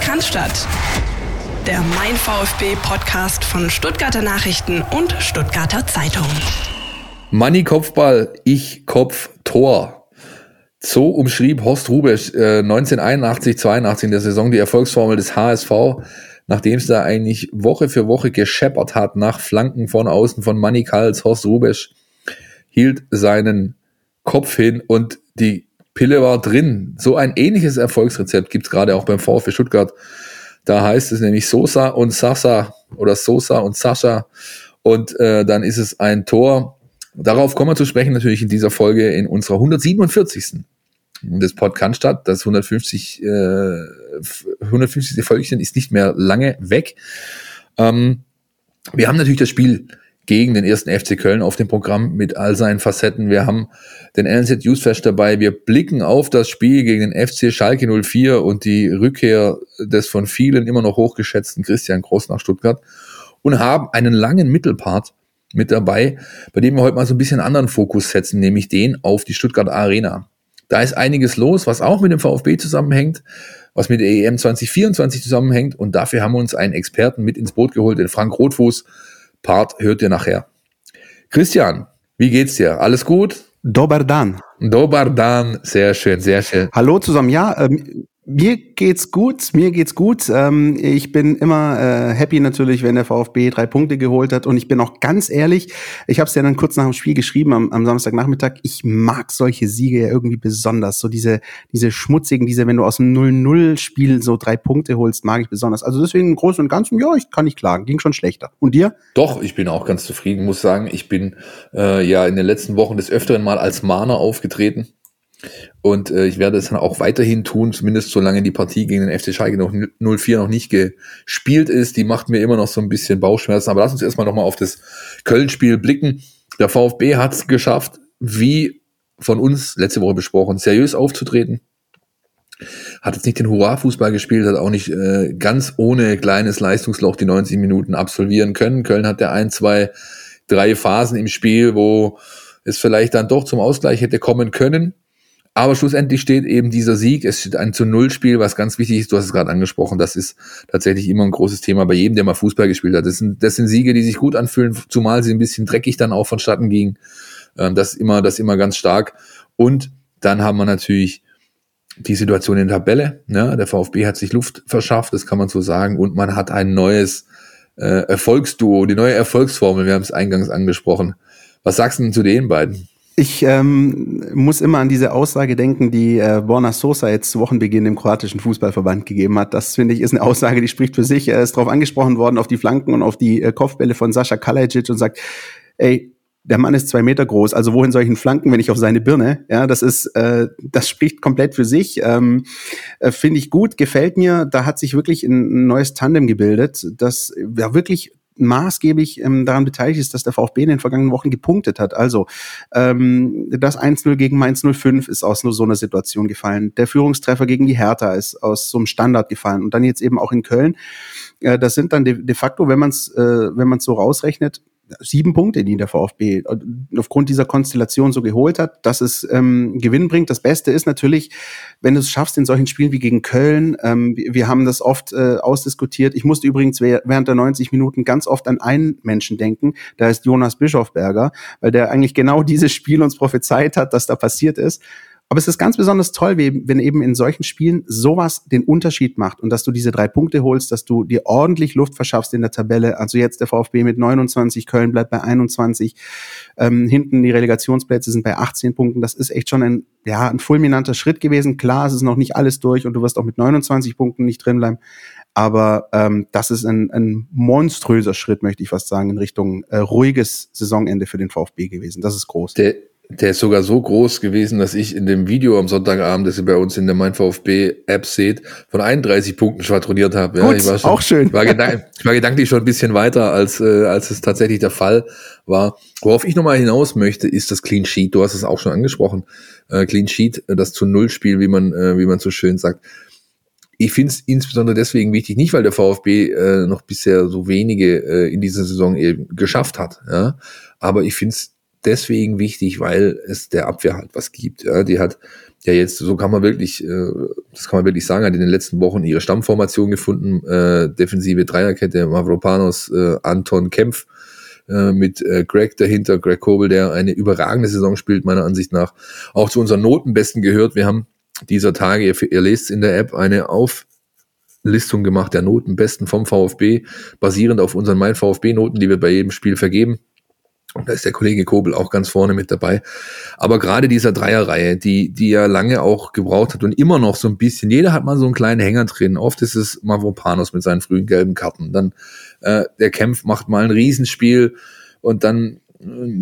Podcast der Mein VfB Podcast von Stuttgarter Nachrichten und Stuttgarter Zeitung. Manni Kopfball, ich Kopf Tor. So umschrieb Horst Rubesch äh, 1981, 82 in der Saison die Erfolgsformel des HSV, nachdem es da eigentlich Woche für Woche gescheppert hat nach Flanken von außen von Manni Kals. Horst Rubesch hielt seinen Kopf hin und die Pille war drin. So ein ähnliches Erfolgsrezept gibt es gerade auch beim VfB Stuttgart. Da heißt es nämlich Sosa und Sasa oder Sosa und Sascha. Und äh, dann ist es ein Tor. Darauf kommen wir zu sprechen natürlich in dieser Folge in unserer 147. des Podcast statt. Das 150, äh, 150. Folgchen ist nicht mehr lange weg. Ähm, wir haben natürlich das Spiel gegen den ersten FC Köln auf dem Programm mit all seinen Facetten. Wir haben den NZ Newsflash dabei. Wir blicken auf das Spiel gegen den FC Schalke 04 und die Rückkehr des von vielen immer noch hochgeschätzten Christian Groß nach Stuttgart und haben einen langen Mittelpart mit dabei, bei dem wir heute mal so ein bisschen anderen Fokus setzen, nämlich den auf die Stuttgart Arena. Da ist einiges los, was auch mit dem VfB zusammenhängt, was mit der EM 2024 zusammenhängt und dafür haben wir uns einen Experten mit ins Boot geholt, den Frank Rotfuß, Part hört ihr nachher. Christian, wie geht's dir? Alles gut? Dobar dan. Dobar dan. Sehr schön, sehr schön. Hallo zusammen. Ja, ähm, mir geht's gut, mir geht's gut. Ähm, ich bin immer äh, happy natürlich, wenn der VfB drei Punkte geholt hat. Und ich bin auch ganz ehrlich, ich habe es ja dann kurz nach dem Spiel geschrieben am, am Samstagnachmittag. Ich mag solche Siege ja irgendwie besonders. So diese, diese schmutzigen, diese, wenn du aus dem 0-0-Spiel so drei Punkte holst, mag ich besonders. Also deswegen im Großen und Ganzen, ja, ich kann nicht klagen. Ging schon schlechter. Und dir? Doch, ich bin auch ganz zufrieden, muss sagen. Ich bin äh, ja in den letzten Wochen des Öfteren mal als Mahner aufgetreten und äh, ich werde es dann auch weiterhin tun, zumindest solange die Partie gegen den FC Schalke noch 04 noch nicht gespielt ist. Die macht mir immer noch so ein bisschen Bauchschmerzen. Aber lass uns erstmal nochmal auf das Köln-Spiel blicken. Der VfB hat es geschafft, wie von uns letzte Woche besprochen, seriös aufzutreten. Hat jetzt nicht den Hurra-Fußball gespielt, hat auch nicht äh, ganz ohne kleines Leistungsloch die 90 Minuten absolvieren können. Köln hat der ein, zwei, drei Phasen im Spiel, wo es vielleicht dann doch zum Ausgleich hätte kommen können. Aber schlussendlich steht eben dieser Sieg, es steht ein zu Null Spiel, was ganz wichtig ist, du hast es gerade angesprochen, das ist tatsächlich immer ein großes Thema bei jedem, der mal Fußball gespielt hat. Das sind, das sind Siege, die sich gut anfühlen, zumal sie ein bisschen dreckig dann auch vonstatten gingen. Ähm, das immer, das immer ganz stark. Und dann haben wir natürlich die Situation in der Tabelle. Ne? Der VfB hat sich Luft verschafft, das kann man so sagen. Und man hat ein neues äh, Erfolgsduo, die neue Erfolgsformel, wir haben es eingangs angesprochen. Was sagst du denn zu den beiden? Ich ähm, muss immer an diese Aussage denken, die äh, Borna Sosa jetzt zu Wochenbeginn dem kroatischen Fußballverband gegeben hat. Das finde ich ist eine Aussage, die spricht für sich. Er ist darauf angesprochen worden, auf die Flanken und auf die äh, Kopfbälle von Sascha Kalajic und sagt, ey, der Mann ist zwei Meter groß, also wohin soll ich ihn flanken, wenn ich auf seine Birne? Ja, das ist, äh, das spricht komplett für sich. Ähm, äh, Finde ich gut, gefällt mir. Da hat sich wirklich ein, ein neues Tandem gebildet, das ja wirklich maßgeblich ähm, daran beteiligt ist, dass der VfB in den vergangenen Wochen gepunktet hat. Also ähm, das 1-0 gegen Mainz 05 ist aus nur so einer Situation gefallen. Der Führungstreffer gegen die Hertha ist aus so einem Standard gefallen. Und dann jetzt eben auch in Köln. Äh, das sind dann de, de facto, wenn man es äh, wenn man so rausrechnet, sieben Punkte, die der VfB aufgrund dieser Konstellation so geholt hat, dass es ähm, Gewinn bringt. Das Beste ist natürlich, wenn du es schaffst in solchen Spielen wie gegen Köln. Ähm, wir haben das oft äh, ausdiskutiert. Ich musste übrigens während der 90 Minuten ganz oft an einen Menschen denken. Da ist Jonas Bischofberger, weil der eigentlich genau dieses Spiel uns prophezeit hat, dass da passiert ist. Aber es ist ganz besonders toll, wenn eben in solchen Spielen sowas den Unterschied macht und dass du diese drei Punkte holst, dass du dir ordentlich Luft verschaffst in der Tabelle. Also jetzt der VfB mit 29, Köln bleibt bei 21. Ähm, hinten die Relegationsplätze sind bei 18 Punkten. Das ist echt schon ein, ja, ein fulminanter Schritt gewesen. Klar, es ist noch nicht alles durch und du wirst auch mit 29 Punkten nicht drin bleiben. Aber ähm, das ist ein, ein monströser Schritt, möchte ich fast sagen, in Richtung äh, ruhiges Saisonende für den VfB gewesen. Das ist groß. Der der ist sogar so groß gewesen, dass ich in dem Video am Sonntagabend, das ihr bei uns in der Mein VfB App seht, von 31 Punkten schwadroniert habe. Ja, Gut, ich war schon, auch schön. Ich war, ich war gedanklich schon ein bisschen weiter, als, äh, als es tatsächlich der Fall war. Worauf ich nochmal hinaus möchte, ist das Clean Sheet. Du hast es auch schon angesprochen. Äh, Clean Sheet, äh, das zu Null Spiel, wie man, äh, wie man so schön sagt. Ich finde es insbesondere deswegen wichtig, nicht weil der VfB äh, noch bisher so wenige äh, in dieser Saison eben geschafft hat, ja, aber ich finde es deswegen wichtig, weil es der Abwehr halt was gibt. Ja, die hat ja jetzt, so kann man wirklich, äh, das kann man wirklich sagen, hat in den letzten Wochen ihre Stammformation gefunden, äh, defensive Dreierkette, Mavropanos, äh, Anton Kempf, äh, mit äh, Greg dahinter, Greg Kobel, der eine überragende Saison spielt, meiner Ansicht nach, auch zu unseren Notenbesten gehört. Wir haben dieser Tage, ihr, ihr lest in der App, eine Auflistung gemacht der Notenbesten vom VfB, basierend auf unseren Mein VfB-Noten, die wir bei jedem Spiel vergeben. Und da ist der Kollege Kobel auch ganz vorne mit dabei. Aber gerade dieser Dreierreihe, die, die ja lange auch gebraucht hat und immer noch so ein bisschen, jeder hat mal so einen kleinen Hänger drin. Oft ist es Mavropanos mit seinen frühen gelben Karten. Dann äh, der Kempf macht mal ein Riesenspiel und dann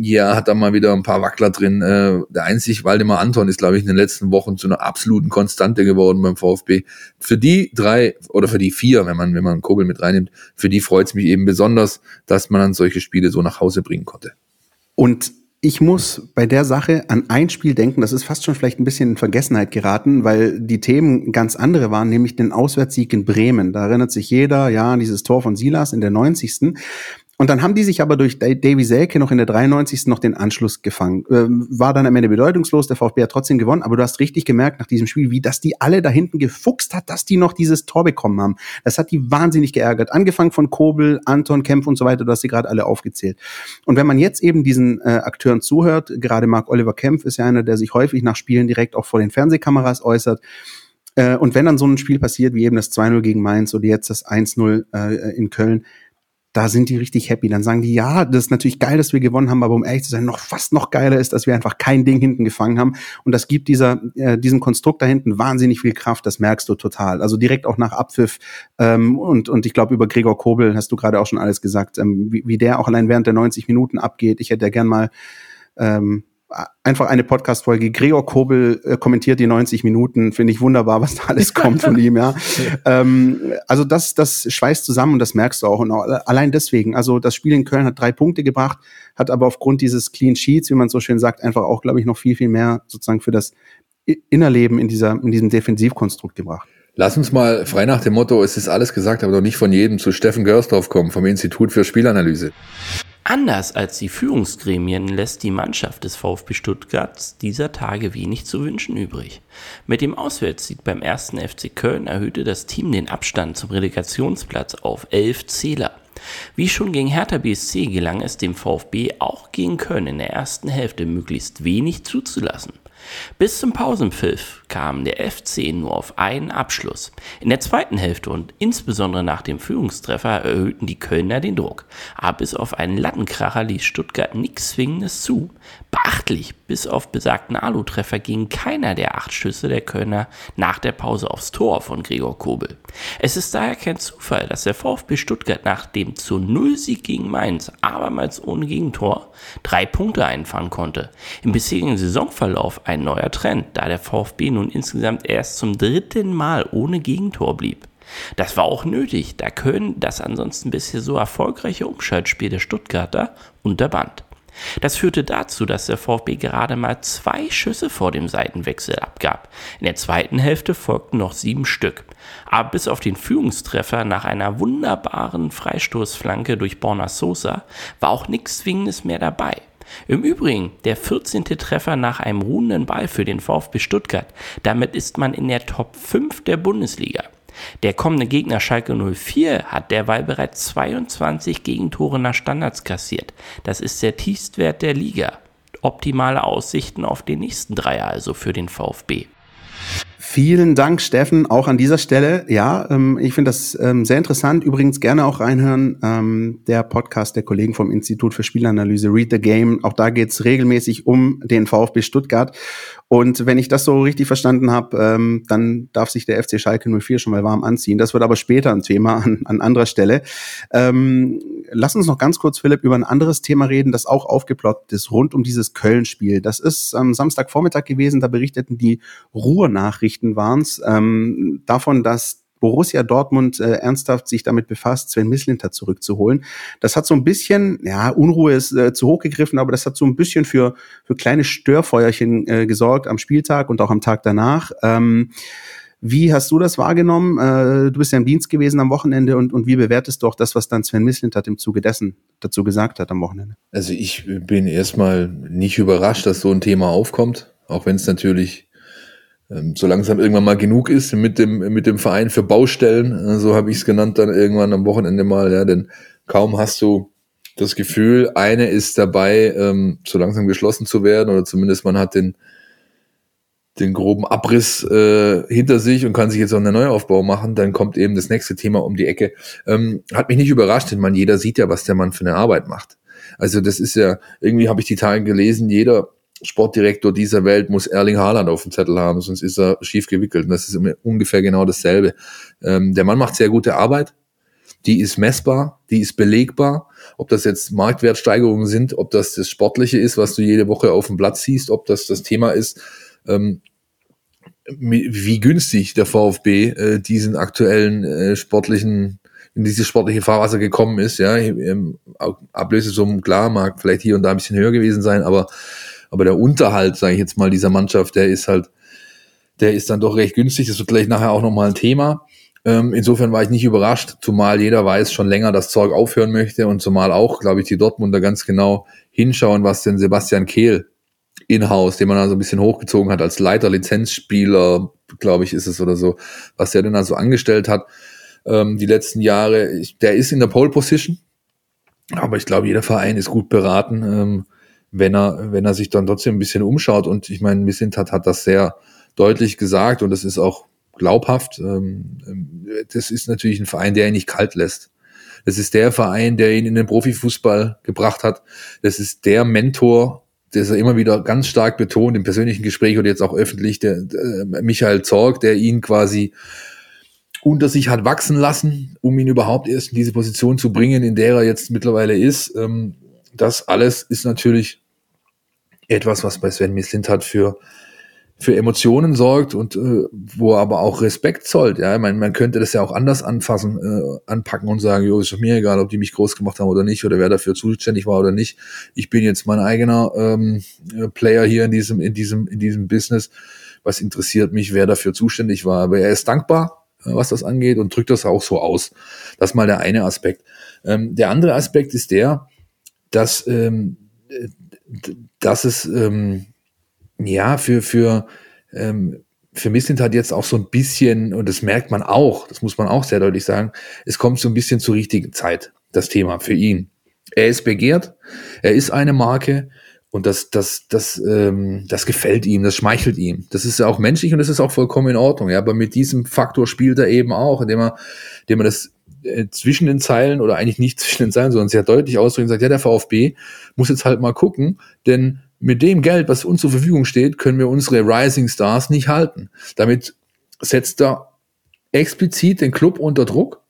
ja, hat da mal wieder ein paar Wackler drin. Äh, der einzig Waldemar Anton ist, glaube ich, in den letzten Wochen zu einer absoluten Konstante geworden beim VfB. Für die drei oder für die vier, wenn man, wenn man Kobel mit reinnimmt, für die freut es mich eben besonders, dass man dann solche Spiele so nach Hause bringen konnte. Und ich muss bei der Sache an ein Spiel denken, das ist fast schon vielleicht ein bisschen in Vergessenheit geraten, weil die Themen ganz andere waren, nämlich den Auswärtssieg in Bremen. Da erinnert sich jeder, ja, an dieses Tor von Silas in der 90. Und dann haben die sich aber durch Davy Selke noch in der 93. noch den Anschluss gefangen. Ähm, war dann am Ende bedeutungslos, der VfB hat trotzdem gewonnen, aber du hast richtig gemerkt nach diesem Spiel, wie das die alle da hinten gefuchst hat, dass die noch dieses Tor bekommen haben. Das hat die wahnsinnig geärgert. Angefangen von Kobel, Anton, Kempf und so weiter, du hast sie gerade alle aufgezählt. Und wenn man jetzt eben diesen äh, Akteuren zuhört, gerade Mark Oliver Kempf ist ja einer, der sich häufig nach Spielen direkt auch vor den Fernsehkameras äußert, äh, und wenn dann so ein Spiel passiert, wie eben das 2-0 gegen Mainz oder jetzt das 1-0 äh, in Köln, da sind die richtig happy. Dann sagen die, ja, das ist natürlich geil, dass wir gewonnen haben, aber um ehrlich zu sein, noch fast noch geiler ist, dass wir einfach kein Ding hinten gefangen haben. Und das gibt dieser, äh, diesem Konstrukt da hinten wahnsinnig viel Kraft, das merkst du total. Also direkt auch nach Abpfiff. Ähm, und, und ich glaube, über Gregor Kobel hast du gerade auch schon alles gesagt, ähm, wie, wie der auch allein während der 90 Minuten abgeht. Ich hätte ja gern mal ähm, einfach eine Podcast-Folge. Gregor Kobel äh, kommentiert die 90 Minuten. Finde ich wunderbar, was da alles kommt von ihm, ja. ähm, also das, das schweißt zusammen und das merkst du auch. Und auch allein deswegen, also das Spiel in Köln hat drei Punkte gebracht, hat aber aufgrund dieses Clean Sheets, wie man so schön sagt, einfach auch, glaube ich, noch viel, viel mehr sozusagen für das Innerleben in dieser, in diesem Defensivkonstrukt gebracht. Lass uns mal frei nach dem Motto, es ist alles gesagt, aber doch nicht von jedem zu Steffen Görsdorf kommen vom Institut für Spielanalyse. Anders als die Führungsgremien lässt die Mannschaft des VfB Stuttgart dieser Tage wenig zu wünschen übrig. Mit dem Auswärtssieg beim ersten FC Köln erhöhte das Team den Abstand zum Relegationsplatz auf elf Zähler. Wie schon gegen Hertha BSC gelang es dem VfB auch gegen Köln in der ersten Hälfte möglichst wenig zuzulassen. Bis zum Pausenpfiff kam der FC nur auf einen Abschluss. In der zweiten Hälfte und insbesondere nach dem Führungstreffer erhöhten die Kölner den Druck. Aber bis auf einen Lattenkracher ließ Stuttgart nichts Zwingendes zu. Beachtlich, bis auf besagten Alu-Treffer ging keiner der acht Schüsse der Kölner nach der Pause aufs Tor von Gregor Kobel. Es ist daher kein Zufall, dass der VfB Stuttgart nach dem zu Null-Sieg gegen Mainz abermals ohne Gegentor drei Punkte einfahren konnte. Im bisherigen Saisonverlauf ein neuer Trend, da der VfB nun insgesamt erst zum dritten Mal ohne Gegentor blieb. Das war auch nötig, da Köln das ansonsten bisher so erfolgreiche Umschaltspiel der Stuttgarter unterband. Das führte dazu, dass der VfB gerade mal zwei Schüsse vor dem Seitenwechsel abgab. In der zweiten Hälfte folgten noch sieben Stück. Aber bis auf den Führungstreffer nach einer wunderbaren Freistoßflanke durch Borna Sosa war auch nichts Zwingendes mehr dabei. Im Übrigen der 14. Treffer nach einem ruhenden Ball für den VfB Stuttgart. Damit ist man in der Top 5 der Bundesliga. Der kommende Gegner Schalke 04 hat derweil bereits 22 Gegentore nach Standards kassiert. Das ist der Tiefstwert der Liga. Optimale Aussichten auf den nächsten Dreier also für den VfB. Vielen Dank, Steffen, auch an dieser Stelle. Ja, ähm, ich finde das ähm, sehr interessant. Übrigens gerne auch reinhören. Ähm, der Podcast der Kollegen vom Institut für Spielanalyse, Read the Game. Auch da geht's regelmäßig um den VfB Stuttgart. Und wenn ich das so richtig verstanden habe, ähm, dann darf sich der FC Schalke 04 schon mal warm anziehen. Das wird aber später ein Thema an, an anderer Stelle. Ähm, lass uns noch ganz kurz, Philipp, über ein anderes Thema reden, das auch aufgeplottet ist, rund um dieses Köln-Spiel. Das ist am Samstagvormittag gewesen, da berichteten die Ruhrnachrichten waren's ähm, davon, dass Borussia Dortmund äh, ernsthaft sich damit befasst, Sven Mislinter zurückzuholen. Das hat so ein bisschen, ja, Unruhe ist äh, zu hoch gegriffen, aber das hat so ein bisschen für, für kleine Störfeuerchen äh, gesorgt am Spieltag und auch am Tag danach. Ähm, Wie hast du das wahrgenommen? Äh, du bist ja im Dienst gewesen am Wochenende und, und wie bewertest du auch das, was dann Sven Mislint im Zuge dessen dazu gesagt hat am Wochenende? Also ich bin erstmal nicht überrascht, dass so ein Thema aufkommt, auch wenn es natürlich ähm, so langsam irgendwann mal genug ist mit dem, mit dem Verein für Baustellen. Äh, so habe ich es genannt dann irgendwann am Wochenende mal, ja, denn kaum hast du das Gefühl, eine ist dabei, ähm, so langsam geschlossen zu werden, oder zumindest man hat den, den groben Abriss äh, hinter sich und kann sich jetzt auch einen Neuaufbau machen, dann kommt eben das nächste Thema um die Ecke. Ähm, hat mich nicht überrascht, denn man, jeder sieht ja, was der Mann für eine Arbeit macht. Also das ist ja, irgendwie habe ich die Tage gelesen, jeder Sportdirektor dieser Welt muss Erling Haaland auf dem Zettel haben, sonst ist er schief gewickelt. Und das ist ungefähr genau dasselbe. Ähm, der Mann macht sehr gute Arbeit. Die ist messbar, die ist belegbar. Ob das jetzt Marktwertsteigerungen sind, ob das das Sportliche ist, was du jede Woche auf dem Platz siehst, ob das das Thema ist, ähm, wie günstig der VfB äh, diesen aktuellen äh, sportlichen in dieses sportliche Fahrwasser gekommen ist. Ja, Ablösesummen klar mag vielleicht hier und da ein bisschen höher gewesen sein, aber aber der Unterhalt, sage ich jetzt mal, dieser Mannschaft, der ist halt, der ist dann doch recht günstig. Das wird gleich nachher auch nochmal ein Thema. Ähm, insofern war ich nicht überrascht, zumal jeder weiß schon länger, dass Zeug aufhören möchte und zumal auch, glaube ich, die Dortmunder ganz genau hinschauen, was denn Sebastian Kehl in-house, den man also ein bisschen hochgezogen hat als Leiter, Lizenzspieler, glaube ich, ist es oder so, was der denn also angestellt hat ähm, die letzten Jahre. Ich, der ist in der Pole Position, aber ich glaube, jeder Verein ist gut beraten, ähm, wenn er, wenn er sich dann trotzdem ein bisschen umschaut. Und ich meine, Missintat hat das sehr deutlich gesagt und das ist auch glaubhaft. Ähm, ähm, das ist natürlich ein Verein, der ihn nicht kalt lässt. Das ist der Verein, der ihn in den Profifußball gebracht hat. Das ist der Mentor, der er immer wieder ganz stark betont im persönlichen Gespräch oder jetzt auch öffentlich, der, der Michael Zorg, der ihn quasi unter sich hat wachsen lassen, um ihn überhaupt erst in diese Position zu bringen, in der er jetzt mittlerweile ist. Ähm, das alles ist natürlich etwas, was bei Sven Mislintat für für Emotionen sorgt und äh, wo er aber auch Respekt zollt. Ja, ich meine, man könnte das ja auch anders anfassen, äh, anpacken und sagen, jo, ist doch mir egal, ob die mich groß gemacht haben oder nicht oder wer dafür zuständig war oder nicht. Ich bin jetzt mein eigener ähm, Player hier in diesem in diesem in diesem Business. Was interessiert mich, wer dafür zuständig war? Aber er ist dankbar, äh, was das angeht und drückt das auch so aus. Das ist mal der eine Aspekt. Ähm, der andere Aspekt ist der, dass ähm, dass es ähm, ja für für ähm, für Mislint hat jetzt auch so ein bisschen, und das merkt man auch, das muss man auch sehr deutlich sagen, es kommt so ein bisschen zur richtigen Zeit, das Thema für ihn. Er ist begehrt, er ist eine Marke und das, das, das, ähm, das gefällt ihm, das schmeichelt ihm. Das ist ja auch menschlich und das ist auch vollkommen in Ordnung. Ja, aber mit diesem Faktor spielt er eben auch, indem er, indem er das äh, zwischen den Zeilen oder eigentlich nicht zwischen den Zeilen, sondern sehr deutlich ausdrücken sagt, ja, der VfB muss jetzt halt mal gucken, denn mit dem Geld, was uns zur Verfügung steht, können wir unsere Rising Stars nicht halten. Damit setzt er explizit den Club unter Druck,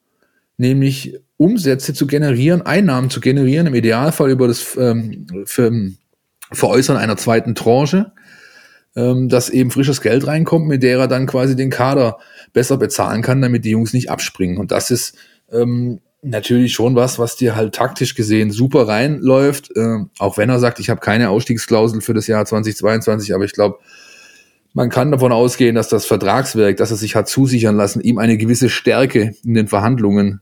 nämlich Umsätze zu generieren, Einnahmen zu generieren, im Idealfall über das ähm, für, Veräußern einer zweiten Tranche, ähm, dass eben frisches Geld reinkommt, mit der er dann quasi den Kader besser bezahlen kann, damit die Jungs nicht abspringen. Und das ist ähm, natürlich schon was, was dir halt taktisch gesehen super reinläuft. Äh, auch wenn er sagt, ich habe keine Ausstiegsklausel für das Jahr 2022, aber ich glaube, man kann davon ausgehen, dass das Vertragswerk, das er sich hat zusichern lassen, ihm eine gewisse Stärke in den Verhandlungen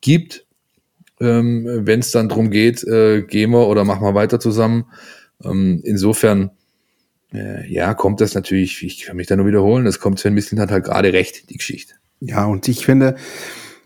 gibt. Ähm, wenn es dann darum geht, äh, gehen wir oder machen wir weiter zusammen. Ähm, insofern, äh, ja, kommt das natürlich, ich kann mich da nur wiederholen, das kommt Sven Mislin hat halt gerade recht, die Geschichte. Ja, und ich finde,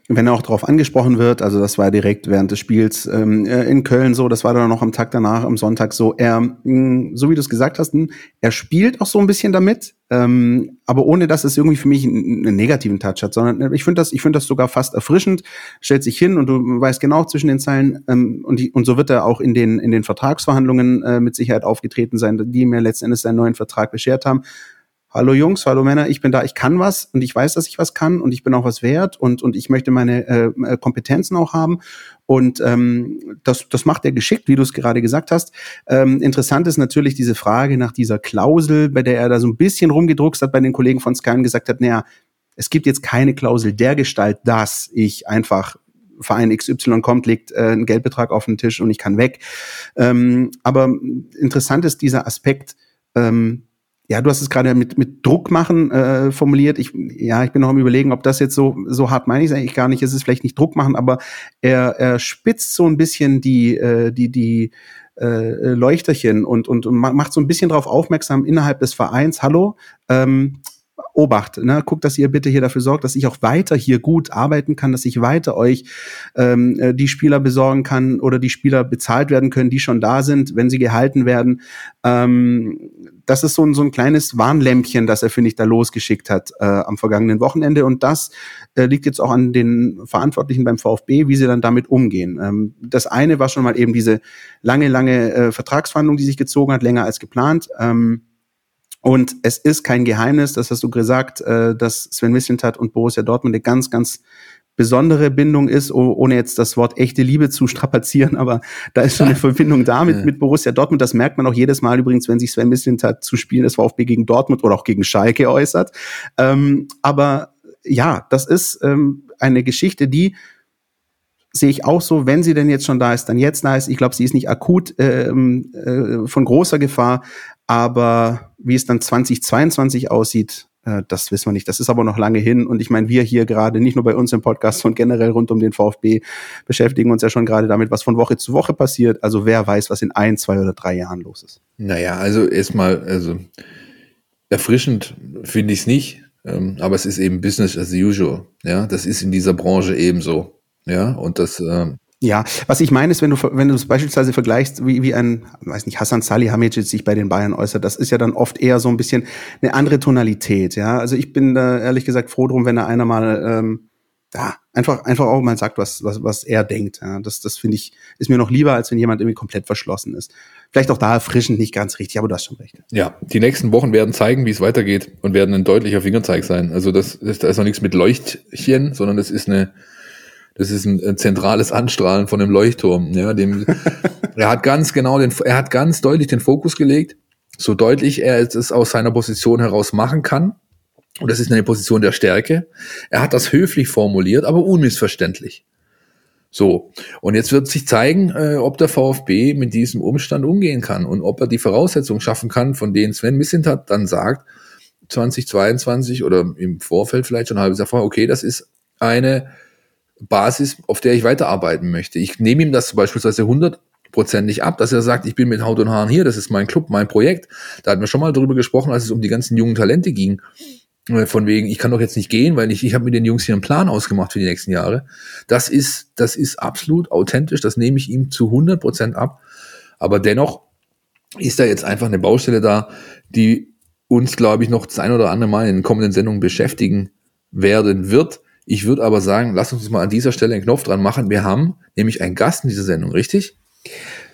wenn er auch darauf angesprochen wird, also das war direkt während des Spiels ähm, äh, in Köln so, das war dann noch am Tag danach, am Sonntag so, er, mh, mm, so wie du es gesagt hast, mh, er spielt auch so ein bisschen damit, ähm, aber ohne dass es irgendwie für mich einen, einen negativen Touch hat, sondern ich finde das, ich finde das sogar fast erfrischend, stellt sich hin und du weißt genau zwischen den Zeilen ähm, und, die, und so wird er auch in den, in den Vertragsverhandlungen äh, mit Sicherheit aufgetreten sein, die mir letztendlich seinen neuen Vertrag beschert haben hallo Jungs, hallo Männer, ich bin da, ich kann was und ich weiß, dass ich was kann und ich bin auch was wert und, und ich möchte meine äh, äh, Kompetenzen auch haben. Und ähm, das, das macht er geschickt, wie du es gerade gesagt hast. Ähm, interessant ist natürlich diese Frage nach dieser Klausel, bei der er da so ein bisschen rumgedruckst hat bei den Kollegen von Sky und gesagt hat, naja, es gibt jetzt keine Klausel der Gestalt, dass ich einfach Verein XY kommt, legt äh, ein Geldbetrag auf den Tisch und ich kann weg. Ähm, aber interessant ist dieser Aspekt, ähm, ja, du hast es gerade mit, mit Druck machen äh, formuliert. Ich, ja, ich bin noch am überlegen, ob das jetzt so, so hart meine ich es eigentlich gar nicht. Es ist vielleicht nicht Druck machen, aber er, er spitzt so ein bisschen die, äh, die, die äh, Leuchterchen und, und, macht so ein bisschen darauf aufmerksam innerhalb des Vereins, hallo, ähm, Obacht, ne? guckt, dass ihr bitte hier dafür sorgt, dass ich auch weiter hier gut arbeiten kann, dass ich weiter euch ähm, äh, die Spieler besorgen kann oder die Spieler bezahlt werden können, die schon da sind, wenn sie gehalten werden. Ähm, das ist so ein, so ein kleines Warnlämpchen, das er, finde ich, da losgeschickt hat äh, am vergangenen Wochenende. Und das äh, liegt jetzt auch an den Verantwortlichen beim VfB, wie sie dann damit umgehen. Ähm, das eine war schon mal eben diese lange, lange äh, Vertragsverhandlung, die sich gezogen hat, länger als geplant. Ähm, und es ist kein Geheimnis, das hast du gesagt, äh, dass Sven Mislintat und Borussia Dortmund eine ganz, ganz besondere Bindung ist, ohne jetzt das Wort echte Liebe zu strapazieren, aber da ist schon eine Verbindung da mit, mit Borussia Dortmund. Das merkt man auch jedes Mal übrigens, wenn sich Sven Mislintat zu spielen des VfB gegen Dortmund oder auch gegen Schalke äußert. Ähm, aber ja, das ist ähm, eine Geschichte, die sehe ich auch so, wenn sie denn jetzt schon da ist, dann jetzt da ist. Ich glaube, sie ist nicht akut ähm, äh, von großer Gefahr, aber wie es dann 2022 aussieht, äh, das wissen wir nicht. Das ist aber noch lange hin. Und ich meine, wir hier gerade, nicht nur bei uns im Podcast, sondern generell rund um den VfB, beschäftigen uns ja schon gerade damit, was von Woche zu Woche passiert. Also wer weiß, was in ein, zwei oder drei Jahren los ist. Naja, also erstmal, also erfrischend finde ich es nicht. Ähm, aber es ist eben Business as usual. Ja, das ist in dieser Branche ebenso. Ja, und das, ähm, ja, was ich meine ist, wenn du wenn du es beispielsweise vergleichst, wie, wie ein, weiß nicht, Hassan Salihamidzic sich bei den Bayern äußert, das ist ja dann oft eher so ein bisschen eine andere Tonalität. Ja, also ich bin da ehrlich gesagt froh drum, wenn da einer mal ähm, ja, einfach einfach auch mal sagt, was was was er denkt. Ja, das das finde ich ist mir noch lieber, als wenn jemand irgendwie komplett verschlossen ist. Vielleicht auch da erfrischend nicht ganz richtig, aber du hast schon recht. Ja, die nächsten Wochen werden zeigen, wie es weitergeht und werden ein deutlicher Fingerzeig sein. Also das ist da ist noch nichts mit Leuchtchen, sondern das ist eine das ist ein, ein zentrales Anstrahlen von einem Leuchtturm. Ja, dem, er hat ganz genau den, er hat ganz deutlich den Fokus gelegt, so deutlich er es aus seiner Position heraus machen kann. Und das ist eine Position der Stärke. Er hat das höflich formuliert, aber unmissverständlich. So, und jetzt wird sich zeigen, äh, ob der VfB mit diesem Umstand umgehen kann und ob er die Voraussetzungen schaffen kann, von denen Sven Missintat dann sagt, 2022 oder im Vorfeld vielleicht schon ein halbes Jahr vorher, okay, das ist eine Basis, auf der ich weiterarbeiten möchte. Ich nehme ihm das beispielsweise hundertprozentig ab, dass er sagt, ich bin mit Haut und Haaren hier, das ist mein Club, mein Projekt. Da hatten wir schon mal drüber gesprochen, als es um die ganzen jungen Talente ging. Äh, von wegen, ich kann doch jetzt nicht gehen, weil ich, ich habe mit den Jungs hier einen Plan ausgemacht für die nächsten Jahre. Das ist, das ist absolut authentisch, das nehme ich ihm zu 100 Prozent ab. Aber dennoch ist da jetzt einfach eine Baustelle da, die uns, glaube ich, noch das ein oder andere Mal in den kommenden Sendungen beschäftigen werden wird. Ich würde aber sagen, lass uns mal an dieser Stelle einen Knopf dran machen. Wir haben nämlich einen Gast in dieser Sendung, richtig?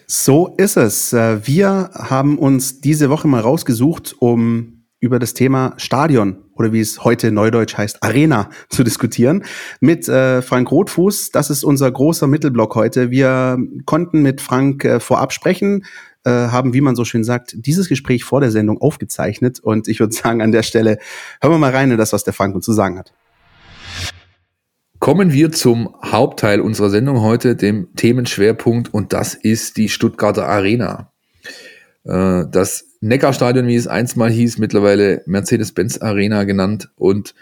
So ist es. Äh, wir haben uns diese Woche mal rausgesucht, um über das Thema Stadion oder wie es heute neudeutsch heißt, Arena zu diskutieren mit äh, Frank Rotfuß. Das ist unser großer Mittelblock heute. Wir konnten mit Frank äh, vorab sprechen, äh, haben, wie man so schön sagt, dieses Gespräch vor der Sendung aufgezeichnet. Und ich würde sagen, an der Stelle hören wir mal rein in das, was der Frank uns zu sagen hat. Kommen wir zum Hauptteil unserer Sendung heute, dem Themenschwerpunkt, und das ist die Stuttgarter Arena. Äh, das Neckarstadion, wie es einst mal hieß, mittlerweile Mercedes-Benz Arena genannt und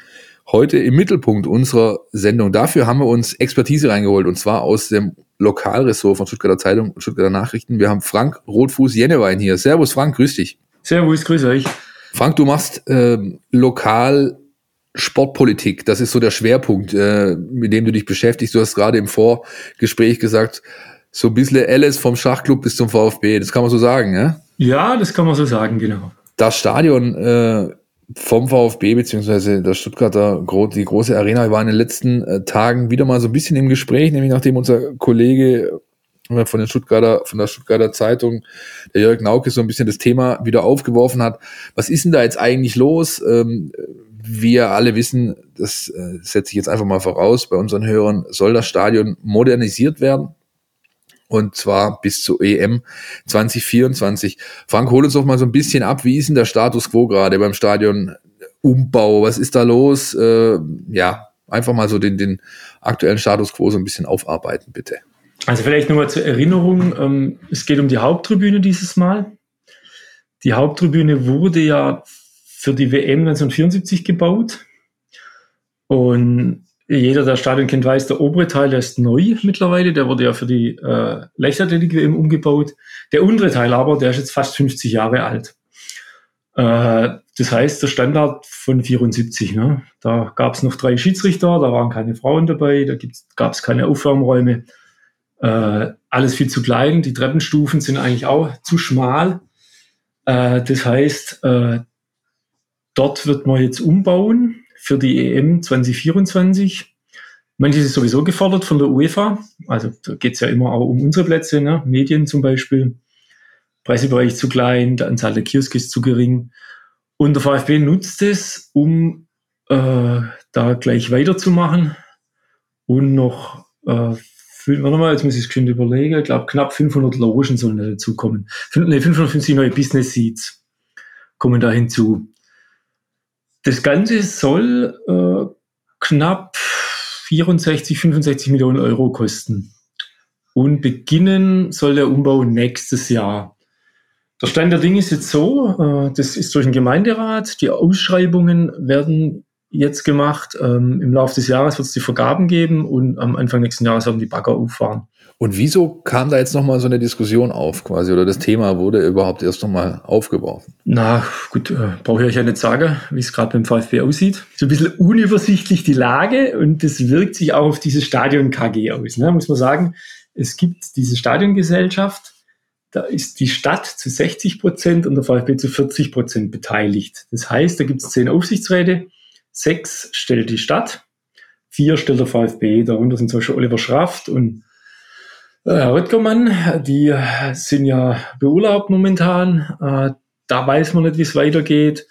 heute im Mittelpunkt unserer Sendung. Dafür haben wir uns Expertise reingeholt und zwar aus dem Lokalressort von Stuttgarter Zeitung und Stuttgarter Nachrichten. Wir haben Frank Rotfuß Jennewein hier. Servus Frank, grüß dich. Servus, grüß euch. Frank, du machst äh, lokal Sportpolitik, das ist so der Schwerpunkt, äh, mit dem du dich beschäftigst. Du hast gerade im Vorgespräch gesagt, so ein bisschen Alice vom Schachclub bis zum VfB, das kann man so sagen, ja? Ja, das kann man so sagen, genau. Das Stadion äh, vom VfB beziehungsweise der Stuttgarter die große Arena war in den letzten äh, Tagen wieder mal so ein bisschen im Gespräch, nämlich nachdem unser Kollege äh, von den Stuttgarter, von der Stuttgarter Zeitung, der Jörg Nauke, so ein bisschen das Thema wieder aufgeworfen hat. Was ist denn da jetzt eigentlich los? Ähm, wir alle wissen, das äh, setze ich jetzt einfach mal voraus, bei unseren Hörern soll das Stadion modernisiert werden. Und zwar bis zur EM 2024. Frank, hol uns doch mal so ein bisschen ab. Wie ist denn der Status quo gerade beim Stadionumbau? Was ist da los? Äh, ja, einfach mal so den, den aktuellen Status quo so ein bisschen aufarbeiten, bitte. Also vielleicht nochmal zur Erinnerung. Ähm, es geht um die Haupttribüne dieses Mal. Die Haupttribüne wurde ja für die WM 1974 gebaut. Und jeder, der Stadion kennt, weiß, der obere Teil der ist neu mittlerweile. Der wurde ja für die äh, Leichtathletik-WM umgebaut. Der untere Teil aber, der ist jetzt fast 50 Jahre alt. Äh, das heißt, der Standard von 74. Ne? Da gab es noch drei Schiedsrichter, da waren keine Frauen dabei, da gab es keine Aufwärmräume. Äh, alles viel zu klein. Die Treppenstufen sind eigentlich auch zu schmal. Äh, das heißt, äh, dort wird man jetzt umbauen für die EM 2024. Manches ist sowieso gefordert von der UEFA. Also da geht es ja immer auch um unsere Plätze, ne? Medien zum Beispiel. Pressebereich zu klein, die Anzahl der Kioske ist zu gering. Und der VfB nutzt es, um äh, da gleich weiterzumachen und noch, äh, warte mal, jetzt muss ich es schon überlegen, ich glaube knapp 500 Logen sollen da dazu kommen. Nee, 550 neue Business Seats kommen da hinzu. Das Ganze soll äh, knapp 64, 65 Millionen Euro kosten. Und beginnen soll der Umbau nächstes Jahr. Der Stand der Dinge ist jetzt so, äh, das ist durch den Gemeinderat. Die Ausschreibungen werden jetzt gemacht. Ähm, Im Laufe des Jahres wird es die Vergaben geben und am Anfang nächsten Jahres werden die Bagger auffahren. Und wieso kam da jetzt nochmal so eine Diskussion auf quasi oder das Thema wurde überhaupt erst nochmal aufgeworfen? Na gut, äh, brauche ich euch ja nicht sagen, wie es gerade beim VfB aussieht. So ein bisschen unübersichtlich die Lage und das wirkt sich auch auf diese Stadion KG aus. Ne? Muss man sagen, es gibt diese Stadiongesellschaft, da ist die Stadt zu 60 Prozent und der VfB zu 40 Prozent beteiligt. Das heißt, da gibt es zehn Aufsichtsräte, sechs stellt die Stadt, vier stellt der VfB, darunter sind zum Beispiel Oliver Schraft und Röttgermann, die sind ja beurlaubt momentan. Äh, da weiß man nicht, wie es weitergeht.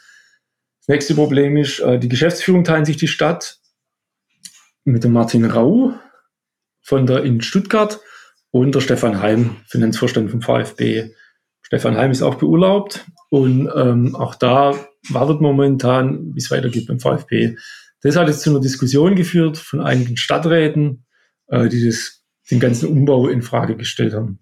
Das nächste Problem ist, äh, die Geschäftsführung teilen sich die Stadt mit dem Martin Rau von der in Stuttgart und der Stefan Heim, Finanzvorstand vom VfB. Stefan Heim ist auch beurlaubt und ähm, auch da wartet momentan, wie es weitergeht beim VfB. Das hat jetzt zu einer Diskussion geführt von einigen Stadträten, äh, die das, den ganzen Umbau in Frage gestellt haben.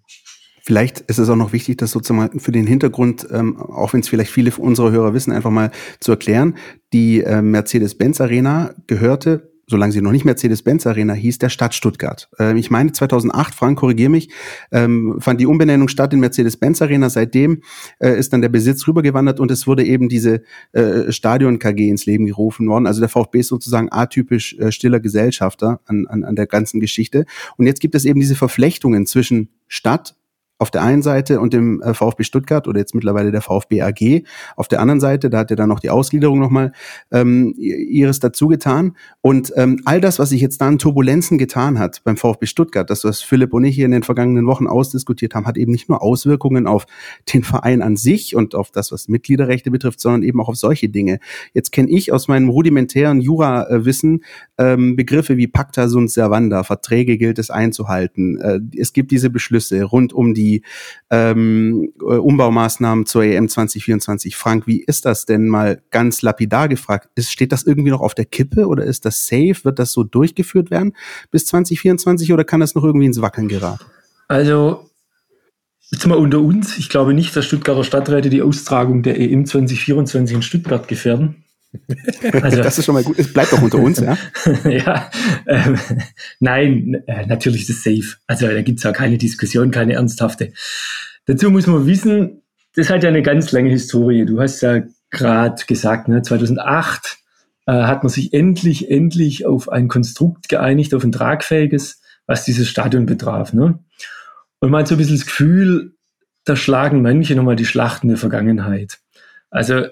Vielleicht ist es auch noch wichtig, das sozusagen für den Hintergrund, ähm, auch wenn es vielleicht viele unserer Hörer wissen, einfach mal zu erklären. Die äh, Mercedes-Benz Arena gehörte solange sie noch nicht Mercedes-Benz Arena hieß, der Stadt Stuttgart. Ähm, ich meine 2008, Frank, korrigier mich, ähm, fand die Umbenennung statt in Mercedes-Benz Arena. Seitdem äh, ist dann der Besitz rübergewandert und es wurde eben diese äh, Stadion KG ins Leben gerufen worden. Also der VfB ist sozusagen atypisch äh, stiller Gesellschafter an, an, an der ganzen Geschichte. Und jetzt gibt es eben diese Verflechtungen zwischen Stadt auf der einen Seite und dem äh, VfB Stuttgart oder jetzt mittlerweile der VfB AG auf der anderen Seite, da hat er dann noch die Ausgliederung nochmal ähm, ihres dazu getan. Und ähm, all das, was sich jetzt da an Turbulenzen getan hat beim VfB Stuttgart, das, was Philipp und ich hier in den vergangenen Wochen ausdiskutiert haben, hat eben nicht nur Auswirkungen auf den Verein an sich und auf das, was Mitgliederrechte betrifft, sondern eben auch auf solche Dinge. Jetzt kenne ich aus meinem rudimentären Jura-Wissen ähm, Begriffe wie Pacta sunt servanda, Verträge gilt es einzuhalten. Äh, es gibt diese Beschlüsse rund um die die ähm, äh, Umbaumaßnahmen zur EM 2024. Frank, wie ist das denn mal ganz lapidar gefragt? Ist, steht das irgendwie noch auf der Kippe oder ist das safe? Wird das so durchgeführt werden bis 2024 oder kann das noch irgendwie ins Wackeln geraten? Also Jetzt mal unter uns. Ich glaube nicht, dass Stuttgarter Stadträte die Austragung der EM 2024 in Stuttgart gefährden. Also, das ist schon mal gut. Es bleibt doch unter uns, ja? ja, ähm, nein, äh, natürlich ist es safe. Also da gibt es ja keine Diskussion, keine ernsthafte. Dazu muss man wissen, das hat ja eine ganz lange Historie. Du hast ja gerade gesagt, ne, 2008 äh, hat man sich endlich, endlich auf ein Konstrukt geeinigt, auf ein tragfähiges, was dieses Stadion betraf. Ne? Und man hat so ein bisschen das Gefühl, da schlagen manche nochmal die Schlachten der Vergangenheit. Also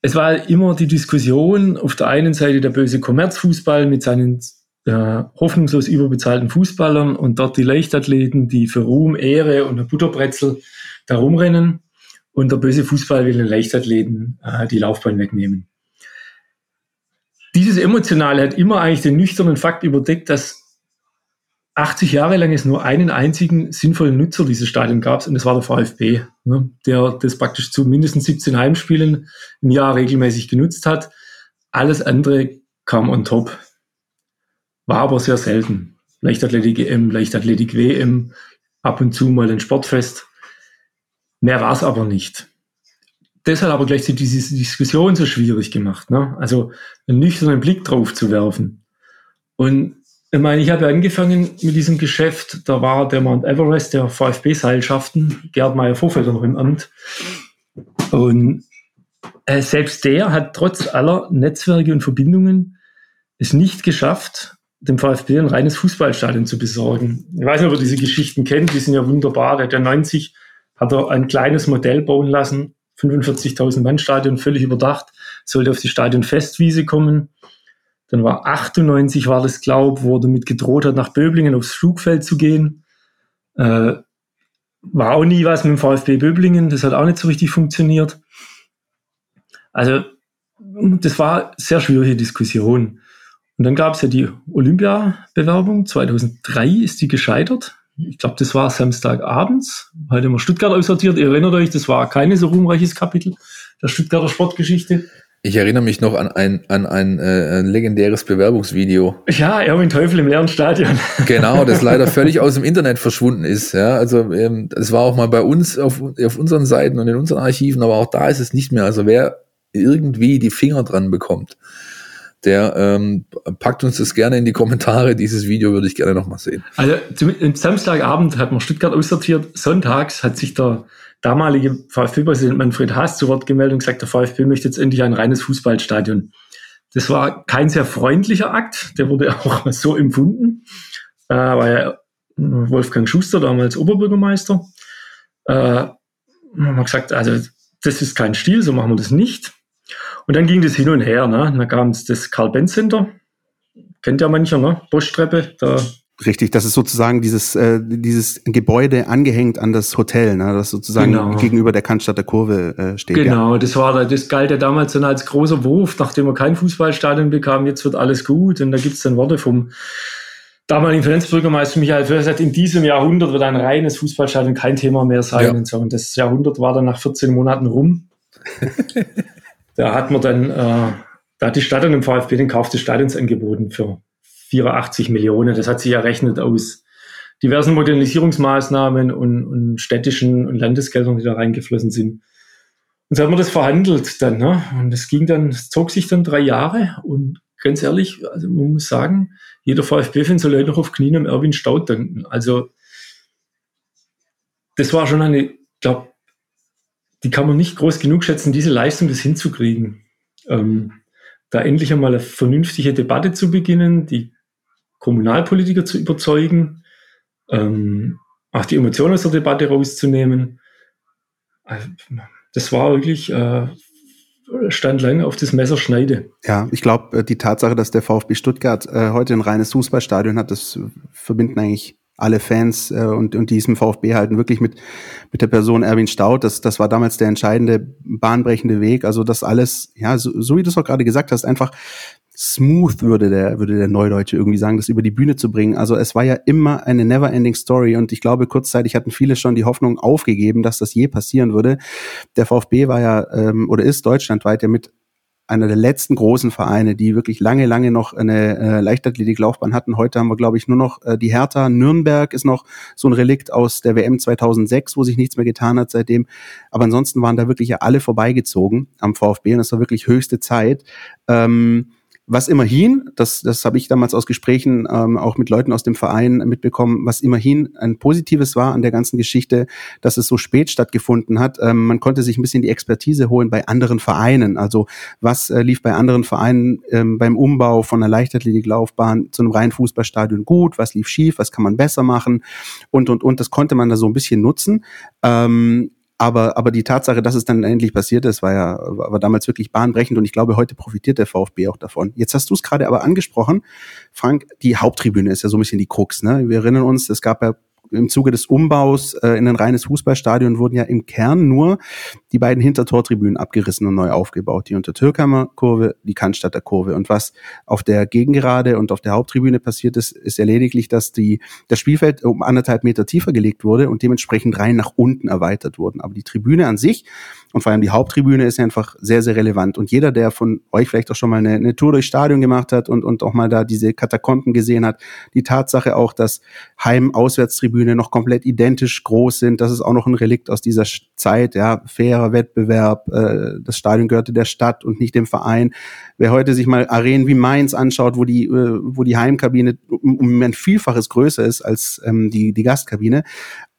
es war immer die Diskussion, auf der einen Seite der böse Kommerzfußball mit seinen äh, hoffnungslos überbezahlten Fußballern und dort die Leichtathleten, die für Ruhm, Ehre und eine Butterbrezel da rumrennen und der böse Fußball will den Leichtathleten äh, die Laufbahn wegnehmen. Dieses Emotionale hat immer eigentlich den nüchternen Fakt überdeckt, dass 80 Jahre lang es nur einen einzigen sinnvollen Nutzer dieses Stadion gab und das war der VfB, ne, der das praktisch zu mindestens 17 Heimspielen im Jahr regelmäßig genutzt hat. Alles andere kam on top. War aber sehr selten. Leichtathletik EM, Leichtathletik WM, ab und zu mal ein Sportfest. Mehr war es aber nicht. deshalb aber gleichzeitig diese Diskussion so schwierig gemacht. Ne? Also einen nüchternen Blick drauf zu werfen. Und ich meine, ich habe angefangen mit diesem Geschäft, da war der Mount Everest der VfB-Seilschaften, Gerd Meyer-Vorfelder noch im Amt. Und äh, selbst der hat trotz aller Netzwerke und Verbindungen es nicht geschafft, dem VfB ein reines Fußballstadion zu besorgen. Ich weiß nicht, ob ihr diese Geschichten kennt, die sind ja wunderbar. Der hat ja 90 hat er ein kleines Modell bauen lassen, 45.000 Mann Stadion, völlig überdacht, sollte auf die Stadionfestwiese kommen. Dann war 98, war das glaub, wo er damit gedroht hat, nach Böblingen aufs Flugfeld zu gehen. Äh, war auch nie was mit dem VfB Böblingen, das hat auch nicht so richtig funktioniert. Also, das war sehr schwierige Diskussion. Und dann gab es ja die Olympia-Bewerbung. 2003 ist die gescheitert. Ich glaube, das war Samstagabends. Heute immer Stuttgart aussortiert. Ihr erinnert euch, das war keine so ruhmreiches Kapitel der Stuttgarter Sportgeschichte. Ich erinnere mich noch an ein, an ein, äh, ein legendäres Bewerbungsvideo. Ja, Erwin Teufel im leeren Stadion. Genau, das leider völlig aus dem Internet verschwunden ist. Ja, also ähm, es war auch mal bei uns auf, auf unseren Seiten und in unseren Archiven, aber auch da ist es nicht mehr. Also wer irgendwie die Finger dran bekommt, der ähm, packt uns das gerne in die Kommentare. Dieses Video würde ich gerne nochmal sehen. Also zum, Samstagabend hat man Stuttgart aussortiert. Sonntags hat sich der damalige VfB-Präsident Manfred Haas zu Wort gemeldet und gesagt, der VfB möchte jetzt endlich ein reines Fußballstadion. Das war kein sehr freundlicher Akt. Der wurde auch so empfunden. Äh, war ja Wolfgang Schuster, damals Oberbürgermeister. Äh, haben gesagt, also das ist kein Stil, so machen wir das nicht. Und dann ging das hin und her. Ne? Dann kam es das Karl-Benz Center. Kennt ja mancher, ne? Bosch-Treppe. Da Richtig, das ist sozusagen dieses, äh, dieses Gebäude angehängt an das Hotel, ne, das sozusagen genau. gegenüber der Cannstatter Kurve äh, steht. Genau, ja. das war das galt ja damals dann als großer Wurf, nachdem wir kein Fußballstadion bekam, jetzt wird alles gut. Und da gibt's dann Worte vom damaligen Finanzbürgermeister Michael Föhr sagt, in diesem Jahrhundert wird ein reines Fußballstadion kein Thema mehr sein ja. und so. Und das Jahrhundert war dann nach 14 Monaten rum. Da hat man dann, äh, da hat die Stadt an dem VfB den Kauf des Stadions angeboten für 84 Millionen. Das hat sich errechnet aus diversen Modernisierungsmaßnahmen und, und städtischen und Landesgeldern, die da reingeflossen sind. Und so hat man das verhandelt dann, ne? Und das ging dann, es zog sich dann drei Jahre und ganz ehrlich, also man muss sagen, jeder VfB-Fan soll heute noch auf Knien am Erwin Staud danken. Also, das war schon eine, glaube die kann man nicht groß genug schätzen, diese Leistung, das hinzukriegen. Ähm, da endlich einmal eine vernünftige Debatte zu beginnen, die Kommunalpolitiker zu überzeugen, ähm, auch die Emotionen aus der Debatte rauszunehmen. Also, das war wirklich, äh, stand lange auf das Messer schneide. Ja, ich glaube, äh, die Tatsache, dass der VfB Stuttgart äh, heute ein reines Fußballstadion hat, das verbinden eigentlich alle Fans äh, und, und diesem VfB halten wirklich mit, mit der Person Erwin Staud. Das, das war damals der entscheidende, bahnbrechende Weg. Also das alles, ja, so, so wie du es auch gerade gesagt hast, einfach smooth würde der, würde der Neudeutsche irgendwie sagen, das über die Bühne zu bringen. Also es war ja immer eine never-ending Story und ich glaube, kurzzeitig hatten viele schon die Hoffnung aufgegeben, dass das je passieren würde. Der VfB war ja ähm, oder ist deutschlandweit ja mit einer der letzten großen Vereine, die wirklich lange, lange noch eine äh, Leichtathletiklaufbahn hatten. Heute haben wir, glaube ich, nur noch äh, die Hertha. Nürnberg ist noch so ein Relikt aus der WM 2006, wo sich nichts mehr getan hat seitdem. Aber ansonsten waren da wirklich ja alle vorbeigezogen am VfB und es war wirklich höchste Zeit. Ähm, was immerhin, das, das habe ich damals aus Gesprächen ähm, auch mit Leuten aus dem Verein mitbekommen, was immerhin ein Positives war an der ganzen Geschichte, dass es so spät stattgefunden hat. Ähm, man konnte sich ein bisschen die Expertise holen bei anderen Vereinen. Also was äh, lief bei anderen Vereinen ähm, beim Umbau von einer Leichtathletiklaufbahn zu einem reinen Fußballstadion gut, was lief schief, was kann man besser machen und, und, und. Das konnte man da so ein bisschen nutzen. Ähm, aber, aber die Tatsache, dass es dann endlich passiert ist, war ja war damals wirklich bahnbrechend und ich glaube, heute profitiert der VfB auch davon. Jetzt hast du es gerade aber angesprochen, Frank, die Haupttribüne ist ja so ein bisschen die Krux. Ne? Wir erinnern uns, es gab ja im Zuge des Umbaus äh, in ein reines Fußballstadion wurden ja im Kern nur die beiden Hintertortribünen abgerissen und neu aufgebaut. Die Untertürkheimer Kurve, die Cannstatter Kurve. Und was auf der Gegengerade und auf der Haupttribüne passiert ist, ist ja lediglich, dass die, das Spielfeld um anderthalb Meter tiefer gelegt wurde und dementsprechend rein nach unten erweitert wurden. Aber die Tribüne an sich und vor allem die Haupttribüne ist ja einfach sehr, sehr relevant. Und jeder, der von euch vielleicht auch schon mal eine, eine Tour durchs Stadion gemacht hat und, und auch mal da diese Katakomben gesehen hat, die Tatsache auch, dass Heim-Auswärtstribüne noch komplett identisch groß sind, das ist auch noch ein Relikt aus dieser Zeit, ja, fair fairer Wettbewerb. Äh, das Stadion gehörte der Stadt und nicht dem Verein. Wer heute sich mal Arenen wie Mainz anschaut, wo die, äh, wo die Heimkabine um ein Vielfaches größer ist als ähm, die, die Gastkabine.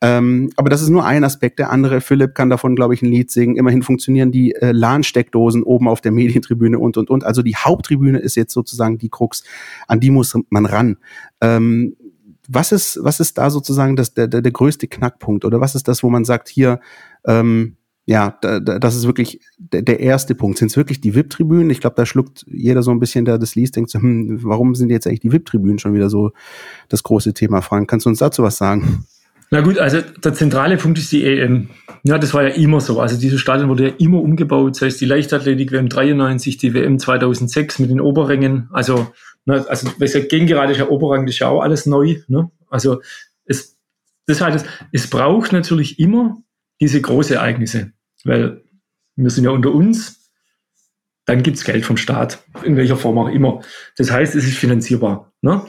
Ähm, aber das ist nur ein Aspekt. Der andere, Philipp kann davon, glaube ich, ein Lied singen. Immerhin funktionieren die äh, LAN-Steckdosen oben auf der Medientribüne und, und, und. Also die Haupttribüne ist jetzt sozusagen die Krux. An die muss man ran. Ähm, was ist, was ist da sozusagen das, der, der, der größte Knackpunkt? Oder was ist das, wo man sagt, hier, ähm, ja, da, da, das ist wirklich der, der erste Punkt. Sind es wirklich die VIP-Tribünen? Ich glaube, da schluckt jeder so ein bisschen, der das liest, denkt so, hm, warum sind jetzt eigentlich die VIP-Tribünen schon wieder so das große Thema? Frank, kannst du uns dazu was sagen? Na gut, also der zentrale Punkt ist die EM. Ja, das war ja immer so. Also dieses Stadion wurde ja immer umgebaut, sei es die Leichtathletik WM 93, die WM 2006 mit den Oberrängen. Also Ne? Also, gegen gerade ist ja Oberrang, das ist ja auch alles neu. Ne? Also, es, das heißt, es braucht natürlich immer diese große Ereignisse, weil wir sind ja unter uns, dann gibt es Geld vom Staat, in welcher Form auch immer. Das heißt, es ist finanzierbar. Ne?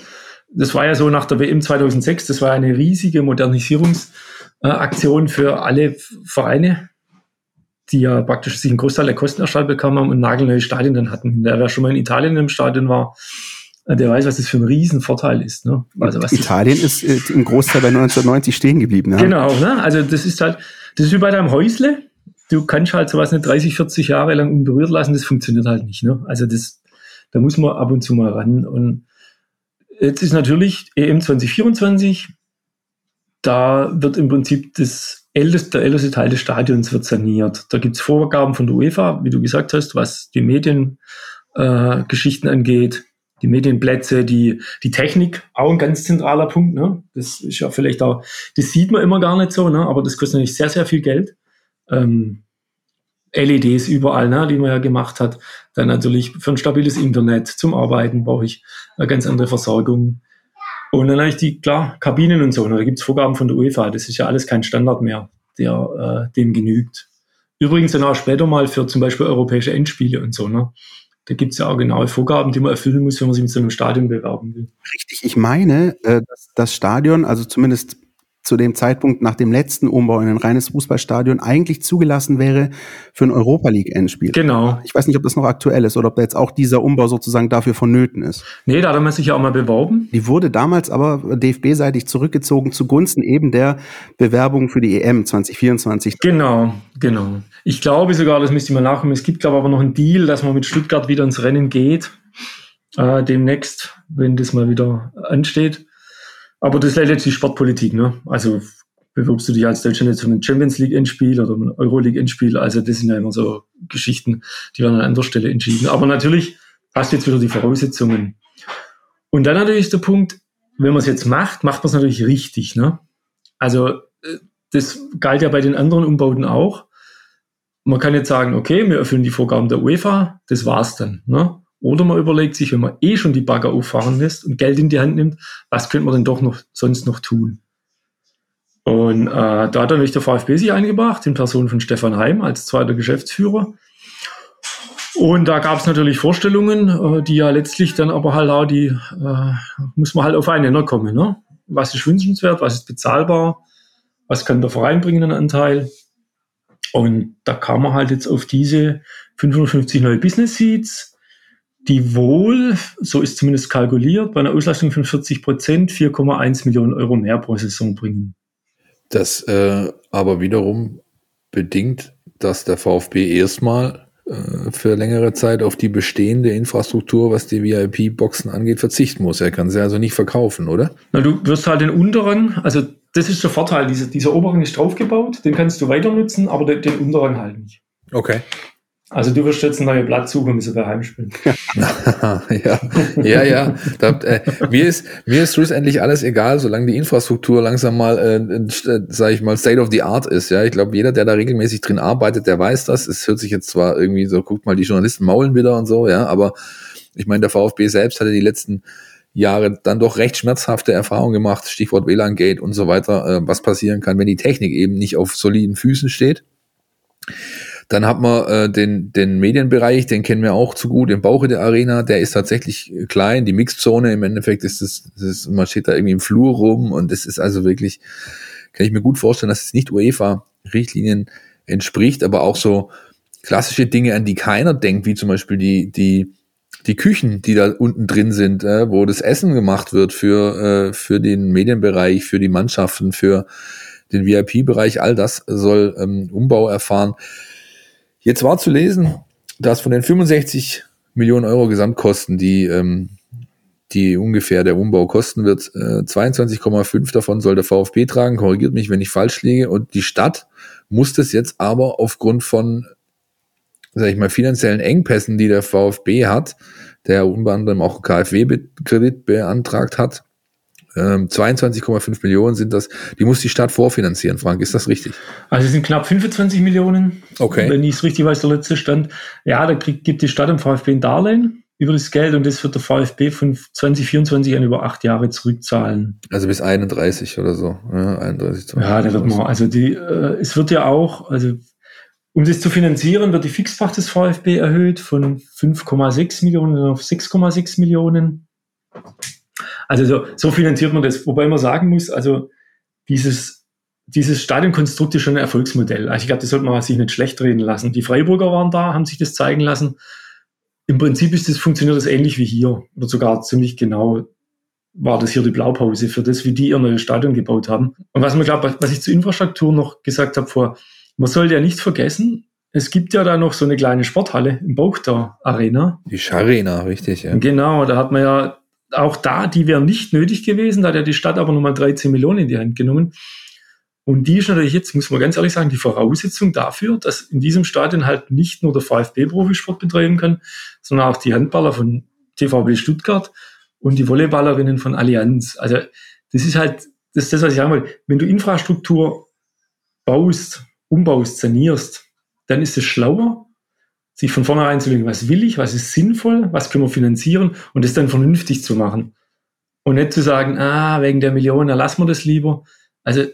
Das war ja so nach der WM 2006, das war eine riesige Modernisierungsaktion für alle Vereine, die ja praktisch sich einen Großteil der Kosten erstattet bekommen haben und nagelneue Stadien dann hatten. Der, wer schon mal in Italien im Stadion war, der weiß, was das für ein Riesenvorteil ist. Ne? Also was Italien ist äh, im Großteil bei 1990 stehen geblieben. Ja? Genau, ne? also das ist halt, das ist wie bei deinem Häusle. Du kannst halt sowas nicht 30, 40 Jahre lang unberührt lassen, das funktioniert halt nicht. Ne? Also das, da muss man ab und zu mal ran. Und jetzt ist natürlich EM 2024, da wird im Prinzip das älteste, der älteste Teil des Stadions wird saniert. Da gibt es Vorgaben von der UEFA, wie du gesagt hast, was die Mediengeschichten äh, angeht die Medienplätze, die, die Technik, auch ein ganz zentraler Punkt. Ne? Das ist ja vielleicht auch, das sieht man immer gar nicht so, ne? aber das kostet natürlich sehr, sehr viel Geld. Ähm, LEDs überall, ne, die man ja gemacht hat. Dann natürlich für ein stabiles Internet zum Arbeiten brauche ich eine ganz andere Versorgung. Und dann habe ich die, klar, Kabinen und so. Ne, da gibt es Vorgaben von der UEFA. Das ist ja alles kein Standard mehr, der äh, dem genügt. Übrigens dann auch später mal für zum Beispiel europäische Endspiele und so. Ne? da gibt es ja auch genaue Vorgaben, die man erfüllen muss, wenn man sich mit so einem Stadion bewerben will. Richtig, ich meine, äh, dass das Stadion, also zumindest zu dem Zeitpunkt nach dem letzten Umbau in ein reines Fußballstadion eigentlich zugelassen wäre für ein Europa League Endspiel. Genau. Ich weiß nicht, ob das noch aktuell ist oder ob da jetzt auch dieser Umbau sozusagen dafür vonnöten ist. Nee, da hat man sich ja auch mal beworben. Die wurde damals aber DFB-seitig zurückgezogen zugunsten eben der Bewerbung für die EM 2024. Genau, genau. Ich glaube sogar, das müsste ich mal nachkommen. Es gibt, glaube ich, aber noch einen Deal, dass man mit Stuttgart wieder ins Rennen geht. Äh, demnächst, wenn das mal wieder ansteht. Aber das ist letztlich Sportpolitik, ne? Also bewirbst du dich als Deutschland jetzt für ein Champions League Endspiel oder ein Euroleague Endspiel? Also das sind ja immer so Geschichten, die werden an anderer Stelle entschieden. Aber natürlich hast du jetzt wieder die Voraussetzungen. Und dann natürlich ist der Punkt, wenn man es jetzt macht, macht man es natürlich richtig, ne? Also äh, das galt ja bei den anderen Umbauten auch. Man kann jetzt sagen, okay, wir erfüllen die Vorgaben der UEFA, das war's dann. Ne? Oder man überlegt sich, wenn man eh schon die Bagger auffahren lässt und Geld in die Hand nimmt, was könnte man denn doch noch sonst noch tun? Und äh, da hat dann nämlich der VfB sich eingebracht, in Person von Stefan Heim als zweiter Geschäftsführer. Und da gab es natürlich Vorstellungen, äh, die ja letztlich dann aber halt auch die, äh, muss man halt auf einen Nenner kommen. Ne? Was ist wünschenswert, was ist bezahlbar, was kann der Verein bringen, einen Anteil. Und da kam man halt jetzt auf diese 550 neue Business Seats, die wohl, so ist zumindest kalkuliert, bei einer Auslastung von 40 Prozent 4,1 Millionen Euro mehr pro Saison bringen. Das äh, aber wiederum bedingt, dass der VfB erstmal äh, für längere Zeit auf die bestehende Infrastruktur, was die VIP-Boxen angeht, verzichten muss. Er kann sie also nicht verkaufen, oder? Na, du wirst halt den unteren, also das ist der Vorteil, dieser, dieser Oberrang ist draufgebaut, den kannst du weiter nutzen, aber den, den Unterrang halt nicht. Okay. Also du wirst jetzt ein neues Blatt suchen, bis du daheim spielen. ja, ja, ja. Da, äh, mir ist mir ist schlussendlich alles egal, solange die Infrastruktur langsam mal, äh, äh, sage ich mal, State of the Art ist. Ja, ich glaube, jeder, der da regelmäßig drin arbeitet, der weiß das. Es hört sich jetzt zwar irgendwie so, guckt mal, die Journalisten maulen wieder und so, ja, aber ich meine, der VfB selbst hatte die letzten Jahre dann doch recht schmerzhafte Erfahrungen gemacht, Stichwort WLAN-Gate und so weiter, äh, was passieren kann, wenn die Technik eben nicht auf soliden Füßen steht. Dann hat man äh, den, den Medienbereich, den kennen wir auch zu gut, im Bauche der Arena, der ist tatsächlich klein. Die Mixzone im Endeffekt ist das, das ist, man steht da irgendwie im Flur rum und das ist also wirklich, kann ich mir gut vorstellen, dass es nicht UEFA-Richtlinien entspricht, aber auch so klassische Dinge, an die keiner denkt, wie zum Beispiel die, die, die Küchen, die da unten drin sind, äh, wo das Essen gemacht wird für, äh, für den Medienbereich, für die Mannschaften, für den VIP-Bereich, all das soll ähm, Umbau erfahren. Jetzt war zu lesen, dass von den 65 Millionen Euro Gesamtkosten, die, ähm, die ungefähr der Umbau kosten wird, äh, 22,5 davon soll der VfB tragen, korrigiert mich, wenn ich falsch liege, und die Stadt muss das jetzt aber aufgrund von sag ich mal, finanziellen Engpässen, die der VfB hat, der unter anderem auch KfW-Kredit beantragt hat, 22,5 ähm, Millionen sind das, die muss die Stadt vorfinanzieren, Frank, ist das richtig? Also es sind knapp 25 Millionen, okay. wenn ich es richtig weiß, der letzte Stand. Ja, da kriegt, gibt die Stadt im VfB ein Darlehen über das Geld und das wird der VfB von 2024 an über acht Jahre zurückzahlen. Also bis 31 oder so. Ja, 31, ja da wird man, also die, äh, es wird ja auch, also um das zu finanzieren, wird die Fixpacht des VfB erhöht von 5,6 Millionen auf 6,6 Millionen. Also so, so, finanziert man das. Wobei man sagen muss, also dieses, dieses Stadionkonstrukt ist schon ein Erfolgsmodell. Also ich glaube, das sollte man sich nicht schlecht reden lassen. Die Freiburger waren da, haben sich das zeigen lassen. Im Prinzip ist das, funktioniert das ähnlich wie hier oder sogar ziemlich genau war das hier die Blaupause für das, wie die ihr neues Stadion gebaut haben. Und was man glaubt, was ich zur Infrastruktur noch gesagt habe vor, man sollte ja nicht vergessen, es gibt ja da noch so eine kleine Sporthalle im Bauch der Arena. Die Scharena, richtig, ja. Genau, da hat man ja auch da, die wäre nicht nötig gewesen, da hat ja die Stadt aber nochmal 13 Millionen in die Hand genommen. Und die ist natürlich jetzt, muss man ganz ehrlich sagen, die Voraussetzung dafür, dass in diesem Stadion halt nicht nur der VfB Profisport betreiben kann, sondern auch die Handballer von TVB Stuttgart und die Volleyballerinnen von Allianz. Also das ist halt, das ist das, was ich sagen will. Wenn du Infrastruktur baust, umbaust, sanierst, dann ist es schlauer, sich von vornherein zu legen, was will ich, was ist sinnvoll, was können wir finanzieren und das dann vernünftig zu machen. Und nicht zu sagen, ah, wegen der Millionen, da lassen wir das lieber. Also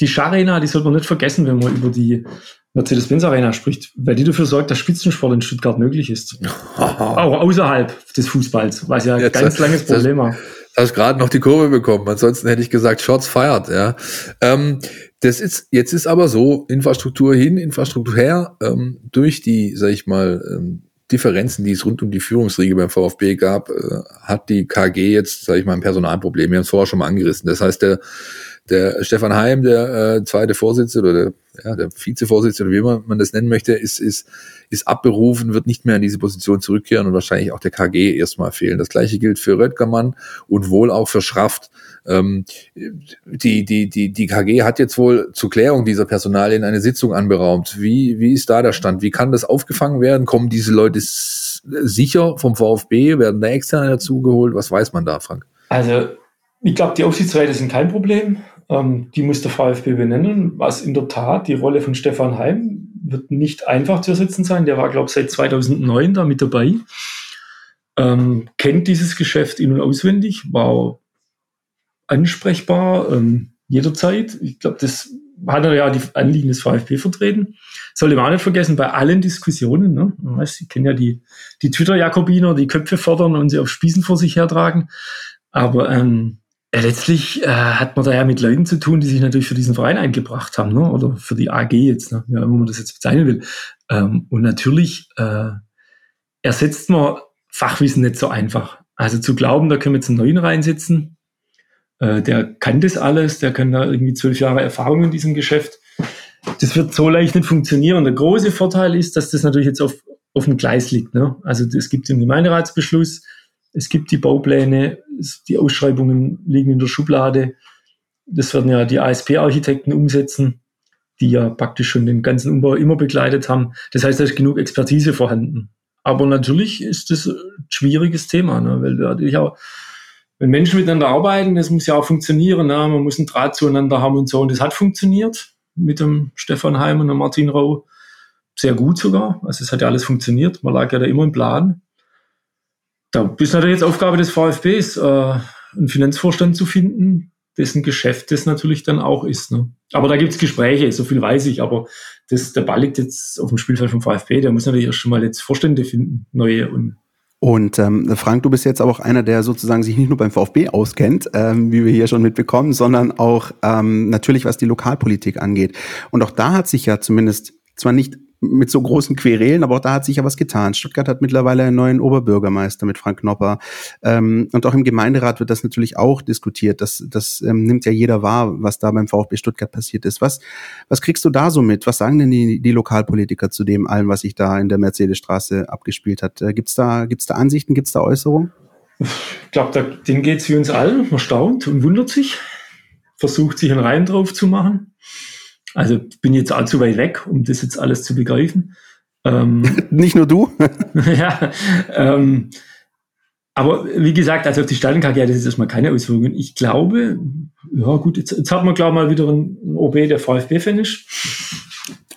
die Scharena, die sollte man nicht vergessen, wenn man über die Mercedes-Benz Arena spricht, weil die dafür sorgt, dass Spitzensport in Stuttgart möglich ist. Auch außerhalb des Fußballs, was ja ein ganz langes Problem war. Hast gerade noch die Kurve bekommen. Ansonsten hätte ich gesagt, Shots fired, ja. Ähm, das ist, jetzt ist aber so, Infrastruktur hin, Infrastruktur her, ähm, durch die, sag ich mal, ähm, Differenzen, die es rund um die Führungsriege beim VfB gab, äh, hat die KG jetzt, sage ich mal, ein Personalproblem. Wir haben es vorher schon mal angerissen. Das heißt, der, der Stefan Heim, der äh, zweite Vorsitzende oder der, ja, der Vizevorsitzende, wie man, man das nennen möchte, ist, ist, ist abberufen, wird nicht mehr in diese Position zurückkehren und wahrscheinlich auch der KG erstmal fehlen. Das gleiche gilt für Röttgermann und wohl auch für Schraft. Ähm, die, die, die, die KG hat jetzt wohl zur Klärung dieser Personalien eine Sitzung anberaumt. Wie, wie ist da der Stand? Wie kann das aufgefangen werden? Kommen diese Leute sicher vom VfB? Werden da externe dazugeholt? Was weiß man da, Frank? Also, ich glaube, die Aufsichtsräte sind kein Problem. Ähm, die muss der VfB benennen, was in der Tat die Rolle von Stefan Heim wird nicht einfach zu ersetzen sein. Der war, glaube ich, seit 2009 da mit dabei. Ähm, kennt dieses Geschäft in- und auswendig, war ansprechbar ähm, jederzeit. Ich glaube, das hat er ja die Anliegen des VfB vertreten. Sollte man auch nicht vergessen, bei allen Diskussionen, ne? Sie kennen ja die, die Twitter-Jakobiner, die Köpfe fordern und sie auf Spießen vor sich hertragen. Aber ähm, letztlich äh, hat man da ja mit Leuten zu tun, die sich natürlich für diesen Verein eingebracht haben, ne? oder für die AG jetzt, ne? ja, wenn man das jetzt bezeichnen will. Ähm, und natürlich äh, ersetzt man Fachwissen nicht so einfach. Also zu glauben, da können wir jetzt einen neuen reinsetzen, äh, der kann das alles, der kann da irgendwie zwölf Jahre Erfahrung in diesem Geschäft. Das wird so leicht nicht funktionieren. Der große Vorteil ist, dass das natürlich jetzt auf, auf dem Gleis liegt. Ne? Also es gibt den Gemeinderatsbeschluss, es gibt die Baupläne, die Ausschreibungen liegen in der Schublade. Das werden ja die ASP-Architekten umsetzen, die ja praktisch schon den ganzen Umbau immer begleitet haben. Das heißt, da ist genug Expertise vorhanden. Aber natürlich ist das ein schwieriges Thema, ne? weil natürlich auch wenn Menschen miteinander arbeiten, das muss ja auch funktionieren. Ne? Man muss einen Draht zueinander haben und so. Und das hat funktioniert mit dem Stefan Heim und dem Martin Rau. Sehr gut sogar. Also es hat ja alles funktioniert. Man lag ja da immer im Plan. Da ist natürlich jetzt Aufgabe des VfBs, äh, einen Finanzvorstand zu finden, dessen Geschäft das natürlich dann auch ist. Ne? Aber da gibt es Gespräche, so viel weiß ich. Aber das, der Ball liegt jetzt auf dem Spielfeld vom VfB. Der muss natürlich erst schon mal jetzt Vorstände finden, neue und Und ähm, Frank, du bist jetzt aber auch einer, der sozusagen sich nicht nur beim VfB auskennt, ähm, wie wir hier schon mitbekommen, sondern auch ähm, natürlich, was die Lokalpolitik angeht. Und auch da hat sich ja zumindest zwar nicht mit so großen Querelen, aber auch da hat sich ja was getan. Stuttgart hat mittlerweile einen neuen Oberbürgermeister mit Frank Knopper. Ähm, und auch im Gemeinderat wird das natürlich auch diskutiert. Das, das ähm, nimmt ja jeder wahr, was da beim VfB Stuttgart passiert ist. Was, was kriegst du da so mit? Was sagen denn die, die Lokalpolitiker zu dem allem, was sich da in der Mercedesstraße abgespielt hat? Äh, gibt's da, gibt's da Ansichten, gibt's da Äußerungen? Ich glaube, denen geht's wie uns allen. Man staunt und wundert sich, versucht sich einen Reim drauf zu machen. Also bin jetzt allzu weit weg, um das jetzt alles zu begreifen. Ähm, Nicht nur du? ja, ähm, aber wie gesagt, also auf die Stadionkarte hat das ist erstmal keine Auswirkungen. Ich glaube, ja gut, jetzt, jetzt hat man glaube mal wieder einen OB, der VfB-Fan ist.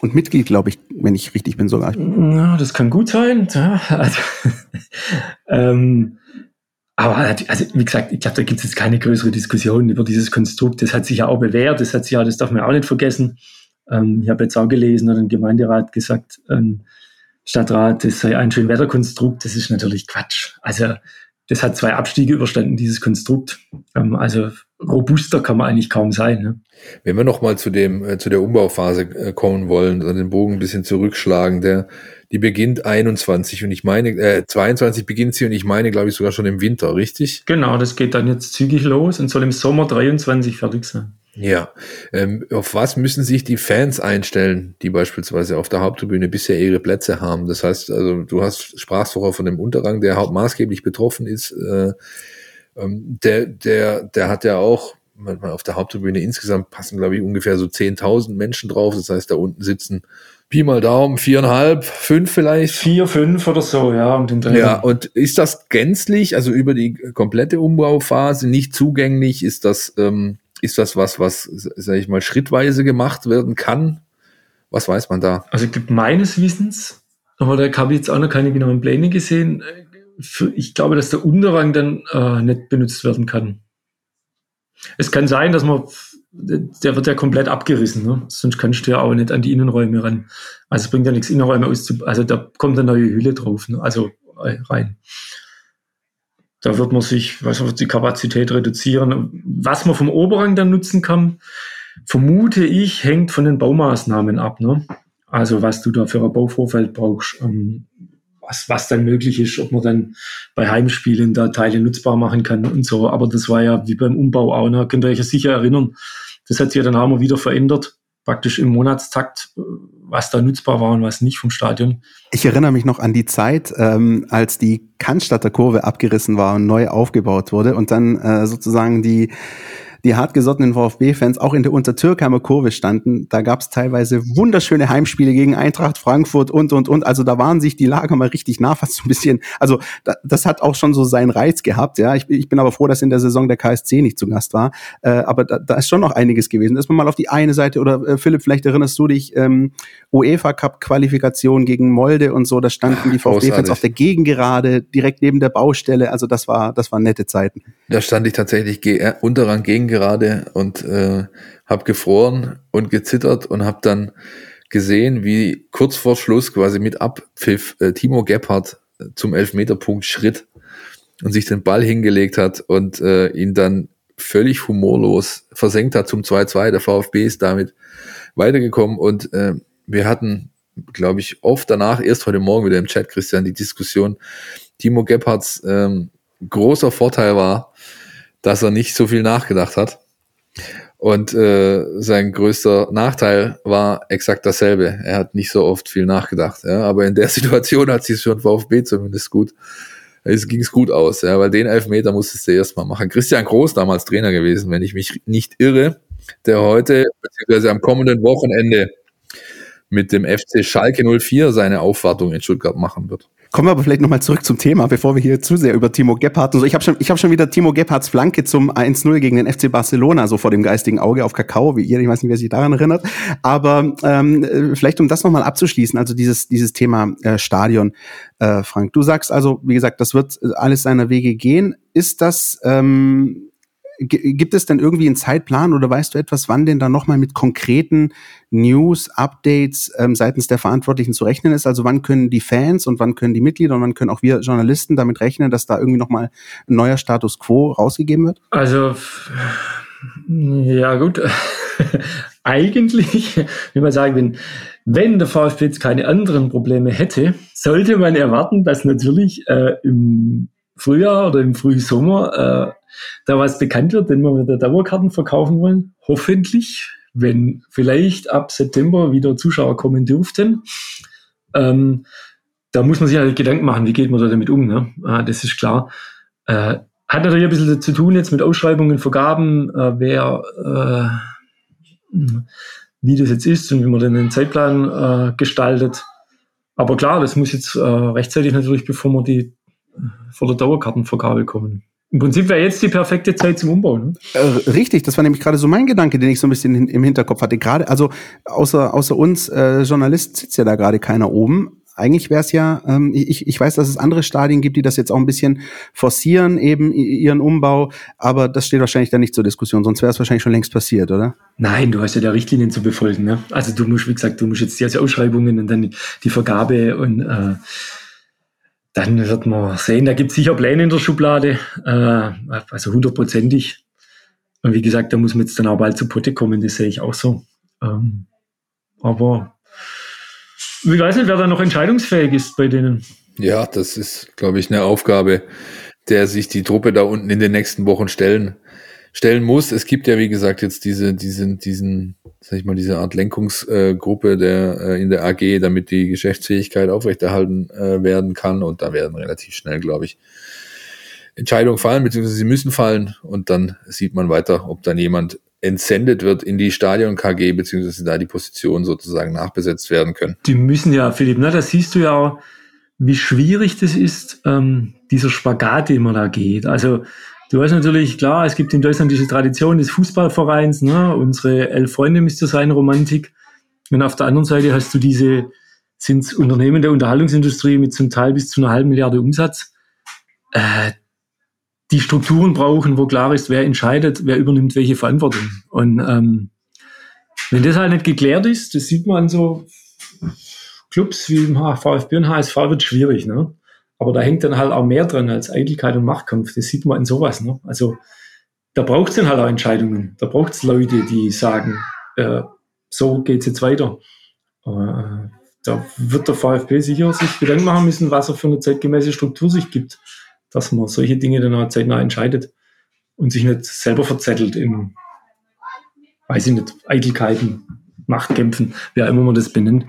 Und Mitglied, glaube ich, wenn ich richtig bin sogar. Ja, das kann gut sein. Ja, also, ähm, aber also, wie gesagt, ich glaube, da gibt es jetzt keine größere Diskussion über dieses Konstrukt. Das hat sich ja auch bewährt, das hat sich ja, das darf man auch nicht vergessen. Ähm, ich habe jetzt auch gelesen, hat ein Gemeinderat gesagt, ähm, Stadtrat, das sei ein Schönwetterkonstrukt. Das ist natürlich Quatsch. Also das hat zwei Abstiege überstanden, dieses Konstrukt. Ähm, also robuster kann man eigentlich kaum sein. Ne? Wenn wir nochmal zu dem, äh, zu der Umbauphase äh, kommen wollen, also den Bogen ein bisschen zurückschlagen, der, die beginnt 21 und ich meine, äh, 22 beginnt sie und ich meine, glaube ich, sogar schon im Winter, richtig? Genau, das geht dann jetzt zügig los und soll im Sommer 23 fertig sein. Ja, ähm, auf was müssen sich die Fans einstellen, die beispielsweise auf der Haupttribüne bisher ihre Plätze haben? Das heißt, also du hast sprachst vorher von dem Unterrang, der maßgeblich betroffen ist. Äh, ähm, der, der, der hat ja auch auf der Haupttribüne insgesamt passen, glaube ich, ungefähr so 10.000 Menschen drauf. Das heißt, da unten sitzen Pi mal Daumen, viereinhalb, fünf vielleicht. Vier, fünf oder so, ja. Und den ja, und ist das gänzlich, also über die komplette Umbauphase nicht zugänglich? Ist das, ähm, ist das was, was, sag ich mal, schrittweise gemacht werden kann? Was weiß man da? Also meines Wissens, aber da habe ich jetzt auch noch keine genauen Pläne gesehen. Ich glaube, dass der Unterrang dann äh, nicht benutzt werden kann. Es kann sein, dass man der wird ja komplett abgerissen, ne? sonst kannst du ja auch nicht an die Innenräume ran. Also es bringt ja nichts, Innenräume auszu... Also da kommt eine neue Hülle drauf, ne? also äh, rein. Da wird man sich, was wird die Kapazität reduzieren. Was man vom Oberrang dann nutzen kann, vermute ich, hängt von den Baumaßnahmen ab. Ne? Also was du da für ein Bauvorfeld brauchst, ähm, was, was dann möglich ist, ob man dann bei Heimspielen da Teile nutzbar machen kann und so. Aber das war ja wie beim Umbau auch, ne? könnt ihr euch ja sicher erinnern. Das hat sich ja dann auch mal wieder verändert, praktisch im Monatstakt, was da nutzbar war und was nicht vom Stadion. Ich erinnere mich noch an die Zeit, ähm, als die Cannstatter Kurve abgerissen war und neu aufgebaut wurde und dann äh, sozusagen die die hartgesottenen VfB-Fans auch in der Untertürkheimer Kurve standen. Da gab es teilweise wunderschöne Heimspiele gegen Eintracht Frankfurt und, und, und. Also da waren sich die Lager mal richtig nah, fast so ein bisschen. Also da, das hat auch schon so seinen Reiz gehabt. Ja, ich, ich bin aber froh, dass in der Saison der KSC nicht zu Gast war. Äh, aber da, da ist schon noch einiges gewesen. Ist man mal auf die eine Seite oder äh, Philipp, vielleicht erinnerst du dich, ähm, UEFA Cup Qualifikation gegen Molde und so, da standen die VfB-Fans auf der Gegengerade, direkt neben der Baustelle. Also das war, das waren nette Zeiten. Da stand ich tatsächlich ge äh, Unterrang gegen gerade und äh, habe gefroren und gezittert und habe dann gesehen, wie kurz vor Schluss quasi mit Abpfiff äh, Timo Gebhardt zum Elfmeterpunkt schritt und sich den Ball hingelegt hat und äh, ihn dann völlig humorlos versenkt hat zum 2-2. Der VfB ist damit weitergekommen und äh, wir hatten, glaube ich, oft danach, erst heute Morgen wieder im Chat, Christian, die Diskussion, Timo Gebhardts ähm, großer Vorteil war, dass er nicht so viel nachgedacht hat. Und äh, sein größter Nachteil war exakt dasselbe. Er hat nicht so oft viel nachgedacht. Ja? Aber in der Situation hat sich schon VfB zumindest gut. Es ging es gut aus, ja, weil den Elfmeter musstest du erstmal machen. Christian Groß damals Trainer gewesen, wenn ich mich nicht irre, der heute, beziehungsweise am kommenden Wochenende mit dem FC Schalke 04 seine Aufwartung in Stuttgart machen wird. Kommen wir aber vielleicht nochmal zurück zum Thema, bevor wir hier zu sehr über Timo Gebhardt und so. Ich habe schon, ich hab schon wieder Timo Gebhardts Flanke zum 1-0 gegen den FC Barcelona so vor dem geistigen Auge auf Kakao, wie ihr. Ich weiß nicht, wer sich daran erinnert. Aber ähm, vielleicht um das nochmal abzuschließen, also dieses, dieses Thema äh, Stadion, äh, Frank. Du sagst also, wie gesagt, das wird alles seiner Wege gehen. Ist das ähm, gibt es denn irgendwie einen Zeitplan oder weißt du etwas, wann denn da nochmal mit konkreten News, Updates ähm, seitens der Verantwortlichen zu rechnen ist? Also wann können die Fans und wann können die Mitglieder und wann können auch wir Journalisten damit rechnen, dass da irgendwie nochmal ein neuer Status quo rausgegeben wird? Also ja gut, eigentlich, wie man sagen, wenn, wenn der VfB jetzt keine anderen Probleme hätte, sollte man erwarten, dass natürlich äh, im Frühjahr oder im Frühsommer äh, da was bekannt wird, wenn wir wieder Dauerkarten verkaufen wollen. Hoffentlich, wenn vielleicht ab September wieder Zuschauer kommen dürften. Ähm, da muss man sich halt Gedanken machen, wie geht man da damit um. Ne? Ah, das ist klar. Äh, hat natürlich ein bisschen zu tun jetzt mit Ausschreibungen, Vergaben, äh, wer, äh, wie das jetzt ist und wie man den Zeitplan äh, gestaltet. Aber klar, das muss jetzt äh, rechtzeitig natürlich, bevor wir die äh, vor der Dauerkartenvergabe kommen. Im Prinzip wäre jetzt die perfekte Zeit zum Umbauen. Ne? Äh, richtig, das war nämlich gerade so mein Gedanke, den ich so ein bisschen im Hinterkopf hatte. Gerade, also außer, außer uns äh, Journalisten sitzt ja da gerade keiner oben eigentlich wäre es ja, ähm, ich, ich weiß, dass es andere Stadien gibt, die das jetzt auch ein bisschen forcieren, eben ihren Umbau, aber das steht wahrscheinlich dann nicht zur Diskussion, sonst wäre es wahrscheinlich schon längst passiert, oder? Nein, du hast ja da Richtlinien zu befolgen. Ne? Also du musst, wie gesagt, du musst jetzt die Ausschreibungen und dann die Vergabe und äh, dann wird man sehen, da gibt es sicher Pläne in der Schublade, äh, also hundertprozentig. Und wie gesagt, da muss man jetzt dann auch bald zu Potte kommen, das sehe ich auch so. Ähm, aber ich weiß nicht, wer da noch entscheidungsfähig ist bei denen. Ja, das ist, glaube ich, eine Aufgabe, der sich die Truppe da unten in den nächsten Wochen stellen, stellen muss. Es gibt ja, wie gesagt, jetzt diese, diesen, diesen, sag ich mal, diese Art Lenkungsgruppe der, äh, in der AG, damit die Geschäftsfähigkeit aufrechterhalten äh, werden kann. Und da werden relativ schnell, glaube ich, Entscheidungen fallen, beziehungsweise sie müssen fallen. Und dann sieht man weiter, ob dann jemand entsendet wird in die Stadion KG, beziehungsweise da die Positionen sozusagen nachbesetzt werden können. Die müssen ja, Philipp, ne, das siehst du ja auch, wie schwierig das ist, ähm, dieser Spagat, den man da geht. Also du weißt natürlich, klar, es gibt in Deutschland diese Tradition des Fußballvereins, ne, unsere elf Freunde müsste sein, Romantik. Und auf der anderen Seite hast du diese, sind Unternehmen der Unterhaltungsindustrie mit zum Teil bis zu einer halben Milliarde Umsatz. Äh, die Strukturen brauchen, wo klar ist, wer entscheidet, wer übernimmt welche Verantwortung. Und ähm, wenn das halt nicht geklärt ist, das sieht man an so Clubs wie im VfB und HSV wird schwierig, ne? Aber da hängt dann halt auch mehr dran als Eitelkeit und Machtkampf. Das sieht man in sowas, ne? Also da braucht es dann halt auch Entscheidungen. Da braucht es Leute, die sagen, äh, so geht's jetzt weiter. Äh, da wird der VfB sicher sich Gedanken machen müssen, was er für eine zeitgemäße Struktur sich gibt dass man solche Dinge dann auch zeitnah entscheidet und sich nicht selber verzettelt in, weiß ich nicht, Eitelkeiten, Machtkämpfen, auch immer man das benennt.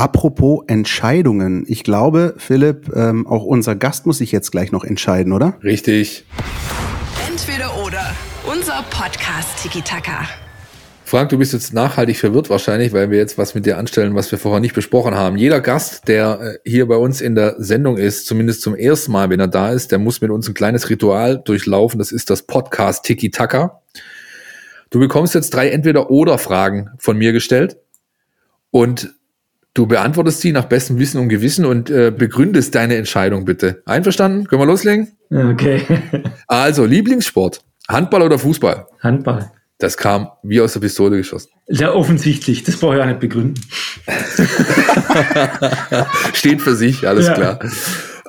Apropos Entscheidungen. Ich glaube, Philipp, ähm, auch unser Gast muss sich jetzt gleich noch entscheiden, oder? Richtig. Entweder oder. Unser Podcast Tiki Taka. Frank, du bist jetzt nachhaltig verwirrt wahrscheinlich, weil wir jetzt was mit dir anstellen, was wir vorher nicht besprochen haben. Jeder Gast, der äh, hier bei uns in der Sendung ist, zumindest zum ersten Mal, wenn er da ist, der muss mit uns ein kleines Ritual durchlaufen. Das ist das Podcast Tiki Taka. Du bekommst jetzt drei Entweder-Oder-Fragen von mir gestellt und du beantwortest sie nach bestem Wissen und Gewissen und äh, begründest deine Entscheidung bitte. Einverstanden? Können wir loslegen? Okay. also, Lieblingssport. Handball oder Fußball? Handball. Das kam wie aus der Pistole geschossen. Sehr offensichtlich, das brauche ich auch nicht begründen. Steht für sich, alles ja. klar.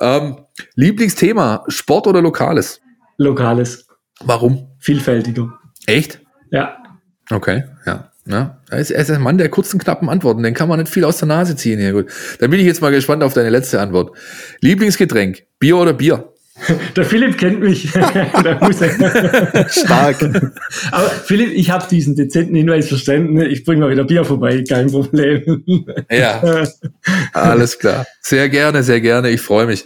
Ähm, Lieblingsthema, Sport oder Lokales? Lokales. Warum? Vielfältiger. Echt? Ja. Okay, ja. Ja, er ist, er ist ein Mann der kurzen, knappen Antworten. Den kann man nicht viel aus der Nase ziehen hier. Gut. Dann bin ich jetzt mal gespannt auf deine letzte Antwort. Lieblingsgetränk, Bier oder Bier? Der Philipp kennt mich. Stark. Aber Philipp, ich habe diesen dezenten Hinweis verstanden. Ich bringe mal wieder Bier vorbei, kein Problem. Ja, alles klar. Sehr gerne, sehr gerne. Ich freue mich.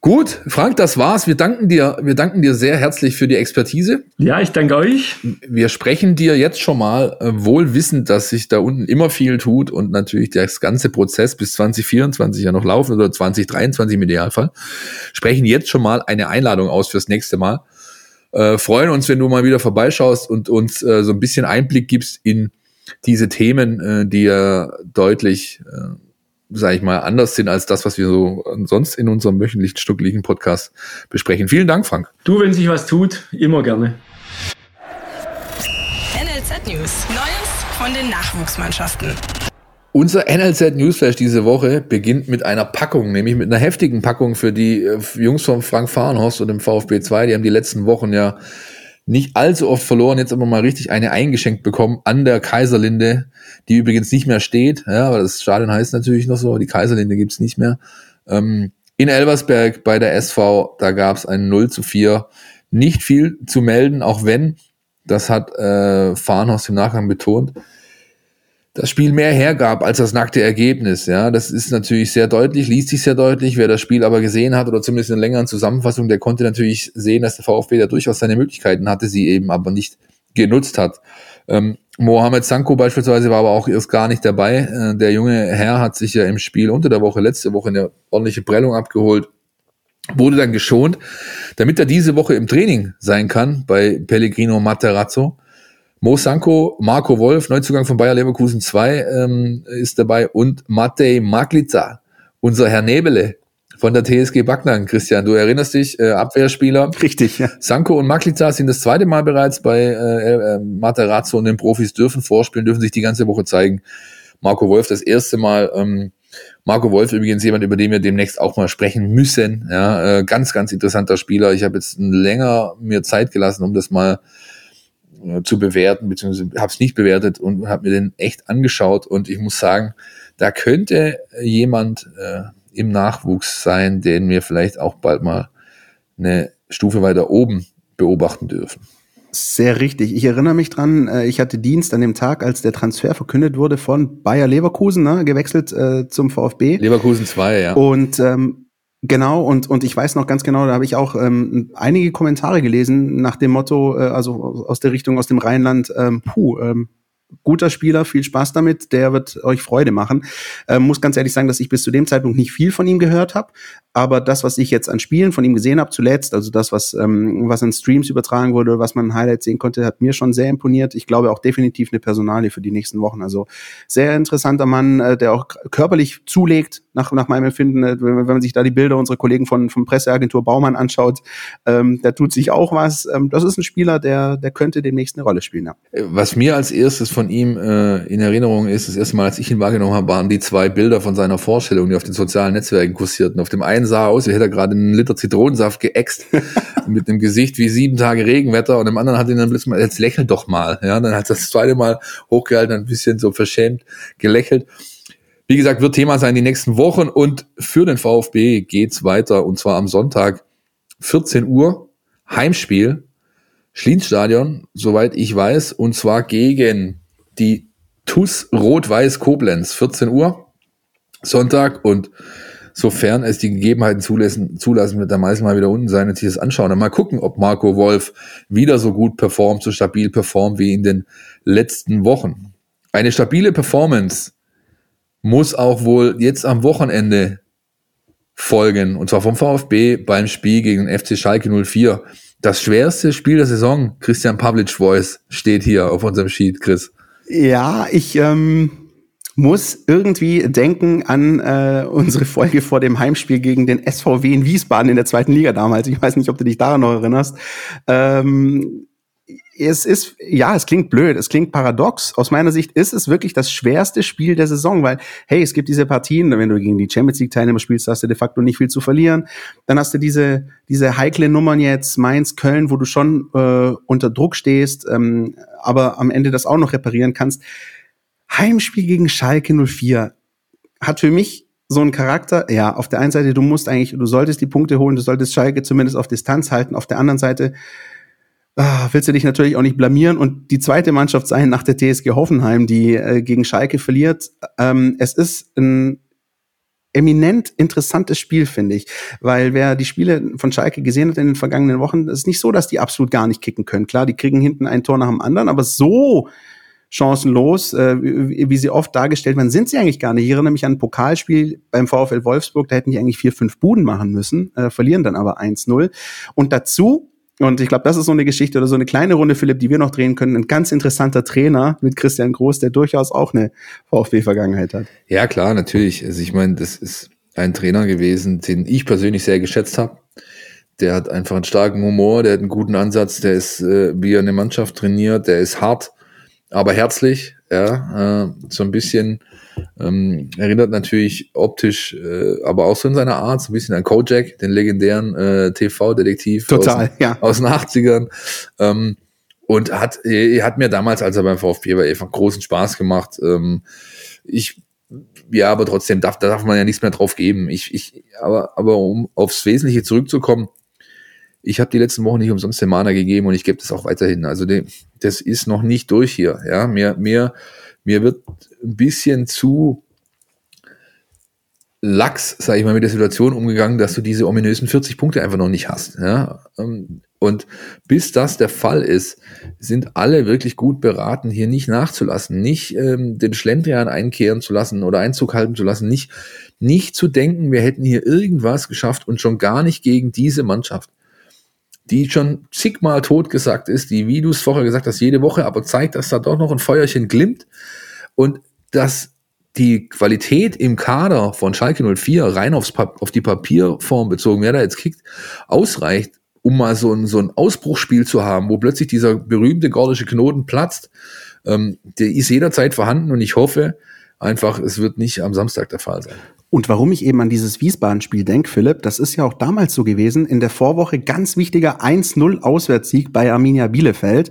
Gut, Frank, das war's. Wir danken dir, wir danken dir sehr herzlich für die Expertise. Ja, ich danke euch. Wir sprechen dir jetzt schon mal äh, wohl wissend, dass sich da unten immer viel tut und natürlich das ganze Prozess bis 2024 ja noch laufen oder 2023 im Idealfall. Sprechen jetzt schon mal eine Einladung aus fürs nächste Mal. Äh, freuen uns, wenn du mal wieder vorbeischaust und uns äh, so ein bisschen Einblick gibst in diese Themen, äh, die ja deutlich äh, sage ich mal, anders sind als das, was wir so sonst in unserem wöchentlichen stücklichen Podcast besprechen. Vielen Dank, Frank. Du, wenn sich was tut, immer gerne. NLZ News. Neues von den Nachwuchsmannschaften. Unser NLZ Newsflash diese Woche beginnt mit einer Packung, nämlich mit einer heftigen Packung für die äh, Jungs von Frank Fahrenhorst und dem VfB 2. Die haben die letzten Wochen ja nicht allzu oft verloren, jetzt aber mal richtig eine eingeschenkt bekommen an der Kaiserlinde, die übrigens nicht mehr steht. Ja, aber das Stadion heißt natürlich noch so, die Kaiserlinde gibt's nicht mehr. Ähm, in Elversberg bei der SV, da gab's ein 0 zu 4. Nicht viel zu melden, auch wenn, das hat äh, Farnhaus im Nachgang betont, das Spiel mehr hergab als das nackte Ergebnis. Ja, das ist natürlich sehr deutlich, liest sich sehr deutlich. Wer das Spiel aber gesehen hat oder zumindest in längeren Zusammenfassung, der konnte natürlich sehen, dass der VfB da durchaus seine Möglichkeiten hatte, sie eben aber nicht genutzt hat. Ähm, Mohamed Sanko beispielsweise war aber auch erst gar nicht dabei. Äh, der junge Herr hat sich ja im Spiel unter der Woche, letzte Woche, eine ordentliche Prellung abgeholt, wurde dann geschont, damit er diese Woche im Training sein kann bei Pellegrino Materazzo. Mo Sanko, Marco Wolf, Neuzugang von Bayer Leverkusen 2 ähm, ist dabei und Matej Maglica, unser Herr Nebele von der TSG Backnang. Christian, du erinnerst dich, äh, Abwehrspieler. Richtig, ja. Sanko und Maglica sind das zweite Mal bereits bei äh, äh, Materazzo und den Profis dürfen vorspielen, dürfen sich die ganze Woche zeigen. Marco Wolf das erste Mal. Ähm, Marco Wolf übrigens jemand, über den wir demnächst auch mal sprechen müssen. Ja, äh, ganz, ganz interessanter Spieler. Ich habe jetzt länger mir Zeit gelassen, um das mal zu bewerten, beziehungsweise habe es nicht bewertet und habe mir den echt angeschaut und ich muss sagen, da könnte jemand äh, im Nachwuchs sein, den wir vielleicht auch bald mal eine Stufe weiter oben beobachten dürfen. Sehr richtig. Ich erinnere mich dran, äh, ich hatte Dienst an dem Tag, als der Transfer verkündet wurde von Bayer Leverkusen, ne, gewechselt äh, zum VfB. Leverkusen 2, ja. Und ähm, Genau, und, und ich weiß noch ganz genau, da habe ich auch ähm, einige Kommentare gelesen nach dem Motto, äh, also aus der Richtung, aus dem Rheinland, ähm, puh, ähm, guter Spieler, viel Spaß damit, der wird euch Freude machen. Ähm, muss ganz ehrlich sagen, dass ich bis zu dem Zeitpunkt nicht viel von ihm gehört habe, aber das, was ich jetzt an Spielen von ihm gesehen habe zuletzt, also das, was, ähm, was an Streams übertragen wurde, was man in Highlights sehen konnte, hat mir schon sehr imponiert. Ich glaube auch definitiv eine Personalie für die nächsten Wochen. Also sehr interessanter Mann, äh, der auch körperlich zulegt, nach, nach meinem Empfinden, äh, wenn, wenn man sich da die Bilder unserer Kollegen von, von Presseagentur Baumann anschaut, ähm, da tut sich auch was. Ähm, das ist ein Spieler, der, der könnte demnächst eine Rolle spielen. Ja. Was mir als erstes von ihm äh, in Erinnerung ist, das erste Mal, als ich ihn wahrgenommen habe, waren die zwei Bilder von seiner Vorstellung, die auf den sozialen Netzwerken kursierten. Auf dem einen sah er aus, wie hätte er gerade einen Liter Zitronensaft geäxt mit einem Gesicht wie sieben Tage Regenwetter und im anderen hat ihn dann plötzlich mal, jetzt lächel doch mal. Ja, dann hat er das zweite Mal hochgehalten, ein bisschen so verschämt gelächelt. Wie gesagt, wird Thema sein die nächsten Wochen und für den VfB geht's weiter und zwar am Sonntag 14 Uhr Heimspiel Schlienstadion, soweit ich weiß, und zwar gegen die TUS Rot-Weiß Koblenz, 14 Uhr, Sonntag und sofern es die Gegebenheiten zulassen, zulassen wird der meisten mal wieder unten sein und sich das anschauen und mal gucken, ob Marco Wolf wieder so gut performt, so stabil performt wie in den letzten Wochen. Eine stabile Performance muss auch wohl jetzt am Wochenende folgen, und zwar vom VfB beim Spiel gegen den FC Schalke 04. Das schwerste Spiel der Saison, Christian Pavlic Voice, steht hier auf unserem Sheet, Chris. Ja, ich ähm, muss irgendwie denken an äh, unsere Folge vor dem Heimspiel gegen den SVW in Wiesbaden in der zweiten Liga damals. Ich weiß nicht, ob du dich daran noch erinnerst. Ähm, es ist, ja, es klingt blöd, es klingt paradox. Aus meiner Sicht ist es wirklich das schwerste Spiel der Saison, weil, hey, es gibt diese Partien, wenn du gegen die Champions League Teilnehmer spielst, hast du de facto nicht viel zu verlieren. Dann hast du diese, diese heikle Nummern jetzt, Mainz, Köln, wo du schon äh, unter Druck stehst, ähm, aber am Ende das auch noch reparieren kannst. Heimspiel gegen Schalke 04 hat für mich so einen Charakter, ja, auf der einen Seite, du musst eigentlich, du solltest die Punkte holen, du solltest Schalke zumindest auf Distanz halten, auf der anderen Seite, ah, willst du dich natürlich auch nicht blamieren und die zweite Mannschaft sein nach der TSG Hoffenheim, die äh, gegen Schalke verliert. Ähm, es ist ein eminent interessantes Spiel, finde ich. Weil wer die Spiele von Schalke gesehen hat in den vergangenen Wochen, ist nicht so, dass die absolut gar nicht kicken können. Klar, die kriegen hinten ein Tor nach dem anderen, aber so chancenlos, äh, wie, wie sie oft dargestellt werden, sind sie eigentlich gar nicht. Ich erinnere mich an ein Pokalspiel beim VfL Wolfsburg, da hätten die eigentlich vier, fünf Buden machen müssen, äh, verlieren dann aber 1-0. Und dazu und ich glaube, das ist so eine Geschichte oder so eine kleine Runde, Philipp, die wir noch drehen können. Ein ganz interessanter Trainer mit Christian Groß, der durchaus auch eine VfB-Vergangenheit hat. Ja, klar, natürlich. Also ich meine, das ist ein Trainer gewesen, den ich persönlich sehr geschätzt habe. Der hat einfach einen starken Humor, der hat einen guten Ansatz, der ist, äh, wie eine Mannschaft trainiert, der ist hart, aber herzlich, ja, äh, so ein bisschen ähm, erinnert natürlich optisch, äh, aber auch so in seiner Art, so ein bisschen an Kojak, den legendären äh, TV-Detektiv aus, ja. aus den 80ern. Ähm, und hat, er hat mir damals, als er beim VfB war, einfach großen Spaß gemacht. Ähm, ich, ja, aber trotzdem darf, da darf man ja nichts mehr drauf geben. Ich, ich, aber, aber um aufs Wesentliche zurückzukommen, ich habe die letzten Wochen nicht umsonst den Mana gegeben und ich gebe das auch weiterhin. Also de, das ist noch nicht durch hier. Ja, mir, mir, mir wird ein bisschen zu lax, sage ich mal, mit der Situation umgegangen, dass du diese ominösen 40 Punkte einfach noch nicht hast. Ja? Ähm, und bis das der Fall ist, sind alle wirklich gut beraten, hier nicht nachzulassen, nicht ähm, den Schlendrian einkehren zu lassen oder Einzug halten zu lassen, nicht, nicht zu denken, wir hätten hier irgendwas geschafft und schon gar nicht gegen diese Mannschaft, die schon zigmal tot gesagt ist, die, wie du es vorher gesagt hast, jede Woche, aber zeigt, dass da doch noch ein Feuerchen glimmt und dass die Qualität im Kader von Schalke 04 rein aufs auf die Papierform bezogen, wer da jetzt kickt, ausreicht, um mal so ein, so ein Ausbruchsspiel zu haben, wo plötzlich dieser berühmte gordische Knoten platzt. Ähm, der ist jederzeit vorhanden und ich hoffe einfach, es wird nicht am Samstag der Fall sein. Und warum ich eben an dieses Wiesbaden-Spiel denke, Philipp, das ist ja auch damals so gewesen, in der Vorwoche ganz wichtiger 1-0 Auswärtssieg bei Arminia Bielefeld.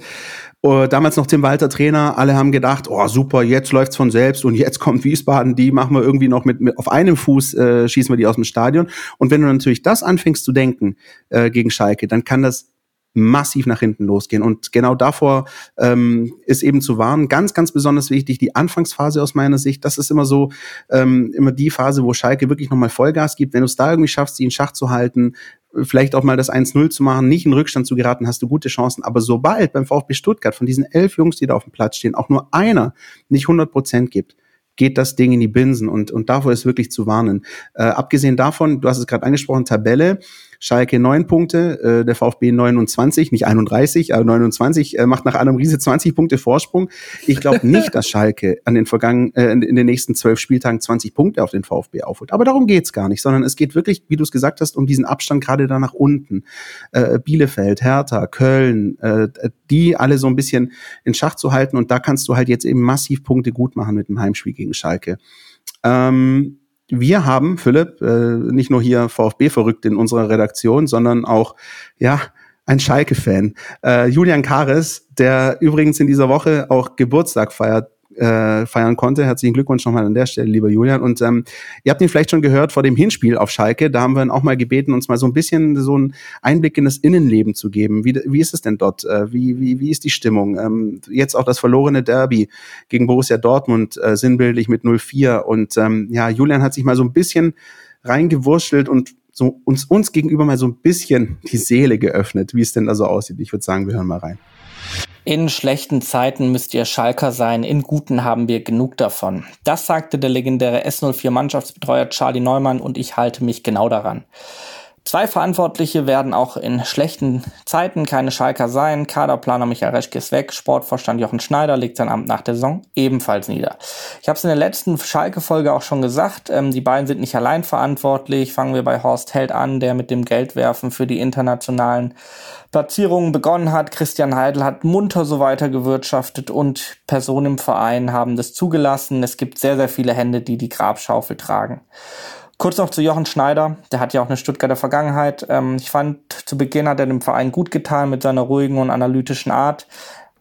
Uh, damals noch Tim Walter Trainer, alle haben gedacht, oh super, jetzt läuft's von selbst und jetzt kommt Wiesbaden, die machen wir irgendwie noch mit, mit auf einem Fuß äh, schießen wir die aus dem Stadion. Und wenn du natürlich das anfängst zu denken äh, gegen Schalke, dann kann das massiv nach hinten losgehen. Und genau davor ähm, ist eben zu warnen. Ganz, ganz besonders wichtig, die Anfangsphase aus meiner Sicht. Das ist immer so, ähm, immer die Phase, wo Schalke wirklich nochmal Vollgas gibt. Wenn du es da irgendwie schaffst, sie in Schach zu halten, vielleicht auch mal das 1-0 zu machen, nicht in Rückstand zu geraten, hast du gute Chancen. Aber sobald beim VfB Stuttgart von diesen elf Jungs, die da auf dem Platz stehen, auch nur einer nicht 100 Prozent gibt, geht das Ding in die Binsen und, und davor ist wirklich zu warnen. Äh, abgesehen davon, du hast es gerade angesprochen, Tabelle, Schalke 9 Punkte, äh, der VfB 29, nicht 31, aber 29, äh, macht nach einem Riese 20 Punkte Vorsprung. Ich glaube nicht, dass Schalke an den vergangenen, äh, in, in den nächsten zwölf Spieltagen 20 Punkte auf den VfB aufholt. Aber darum geht's gar nicht, sondern es geht wirklich, wie du es gesagt hast, um diesen Abstand gerade da nach unten. Äh, Bielefeld, Hertha, Köln, äh, die alle so ein bisschen in Schach zu halten und da kannst du halt jetzt eben massiv Punkte gut machen mit dem Heimspiel gegen Schalke. Ähm, wir haben, Philipp, äh, nicht nur hier VfB verrückt in unserer Redaktion, sondern auch, ja, ein Schalke-Fan. Äh, Julian Kares, der übrigens in dieser Woche auch Geburtstag feiert, äh, feiern konnte. Herzlichen Glückwunsch nochmal an der Stelle, lieber Julian. Und ähm, ihr habt ihn vielleicht schon gehört vor dem Hinspiel auf Schalke. Da haben wir ihn auch mal gebeten, uns mal so ein bisschen so einen Einblick in das Innenleben zu geben. Wie, wie ist es denn dort? Äh, wie, wie, wie ist die Stimmung? Ähm, jetzt auch das verlorene Derby gegen Borussia Dortmund, äh, sinnbildlich mit 0-4. Und ähm, ja, Julian hat sich mal so ein bisschen reingewurschtelt und so uns, uns gegenüber mal so ein bisschen die Seele geöffnet, wie es denn da so aussieht. Ich würde sagen, wir hören mal rein. In schlechten Zeiten müsst ihr Schalker sein, in guten haben wir genug davon. Das sagte der legendäre S04 Mannschaftsbetreuer Charlie Neumann und ich halte mich genau daran. Zwei Verantwortliche werden auch in schlechten Zeiten keine Schalker sein. Kaderplaner Michael Reschke ist weg. Sportvorstand Jochen Schneider legt sein Amt nach der Saison ebenfalls nieder. Ich habe es in der letzten Schalke-Folge auch schon gesagt. Ähm, die beiden sind nicht allein verantwortlich. Fangen wir bei Horst Held an, der mit dem Geldwerfen für die internationalen Platzierungen begonnen hat. Christian Heidel hat munter so weiter gewirtschaftet und Personen im Verein haben das zugelassen. Es gibt sehr, sehr viele Hände, die die Grabschaufel tragen. Kurz noch zu Jochen Schneider, der hat ja auch eine Stuttgarter Vergangenheit. Ähm, ich fand, zu Beginn hat er dem Verein gut getan mit seiner ruhigen und analytischen Art.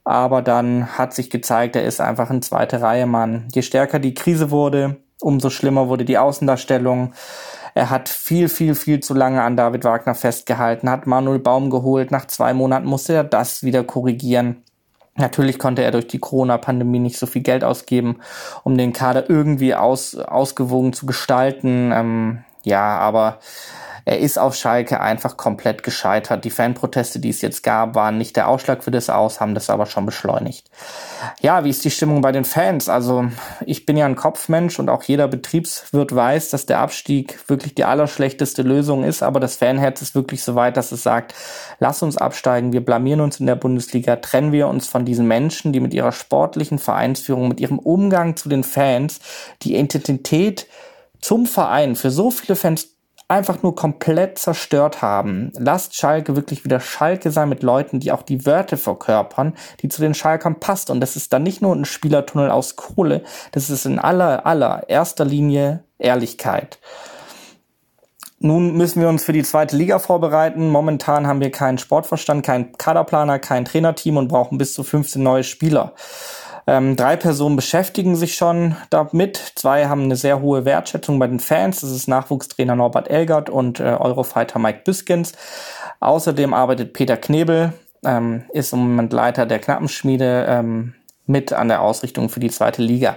Aber dann hat sich gezeigt, er ist einfach ein zweite Reihe Mann. Je stärker die Krise wurde, umso schlimmer wurde die Außendarstellung. Er hat viel, viel, viel zu lange an David Wagner festgehalten, hat Manuel Baum geholt. Nach zwei Monaten musste er das wieder korrigieren. Natürlich konnte er durch die Corona-Pandemie nicht so viel Geld ausgeben, um den Kader irgendwie aus, ausgewogen zu gestalten. Ähm, ja, aber er ist auf Schalke einfach komplett gescheitert. Die Fanproteste, die es jetzt gab, waren nicht der Ausschlag für das Aus, haben das aber schon beschleunigt. Ja, wie ist die Stimmung bei den Fans? Also ich bin ja ein Kopfmensch und auch jeder Betriebswirt weiß, dass der Abstieg wirklich die allerschlechteste Lösung ist, aber das Fanherz ist wirklich so weit, dass es sagt, lass uns absteigen, wir blamieren uns in der Bundesliga, trennen wir uns von diesen Menschen, die mit ihrer sportlichen Vereinsführung, mit ihrem Umgang zu den Fans, die Identität zum Verein für so viele Fans einfach nur komplett zerstört haben. Lasst Schalke wirklich wieder Schalke sein mit Leuten, die auch die Wörter verkörpern, die zu den Schalkern passt. Und das ist dann nicht nur ein Spielertunnel aus Kohle, das ist in aller, aller erster Linie Ehrlichkeit. Nun müssen wir uns für die zweite Liga vorbereiten. Momentan haben wir keinen Sportverstand, keinen Kaderplaner, kein Trainerteam und brauchen bis zu 15 neue Spieler. Ähm, drei Personen beschäftigen sich schon damit. Zwei haben eine sehr hohe Wertschätzung bei den Fans. Das ist Nachwuchstrainer Norbert Elgert und äh, Eurofighter Mike Biskins. Außerdem arbeitet Peter Knebel, ähm, ist im Moment Leiter der Knappenschmiede, ähm, mit an der Ausrichtung für die zweite Liga.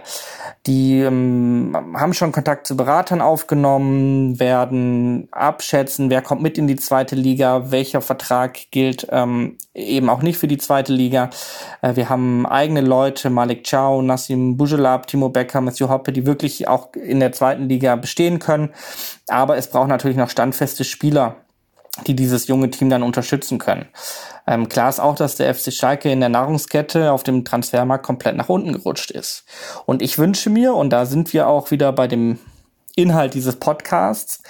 Die ähm, haben schon Kontakt zu Beratern aufgenommen, werden abschätzen, wer kommt mit in die zweite Liga, welcher Vertrag gilt ähm, eben auch nicht für die zweite Liga. Äh, wir haben eigene Leute, Malik Chow, Nassim Bujelab, Timo Becker, Matthew Hoppe, die wirklich auch in der zweiten Liga bestehen können. Aber es braucht natürlich noch standfeste Spieler, die dieses junge Team dann unterstützen können. Ähm, klar ist auch, dass der FC Schalke in der Nahrungskette auf dem Transfermarkt komplett nach unten gerutscht ist. Und ich wünsche mir, und da sind wir auch wieder bei dem Inhalt dieses Podcasts,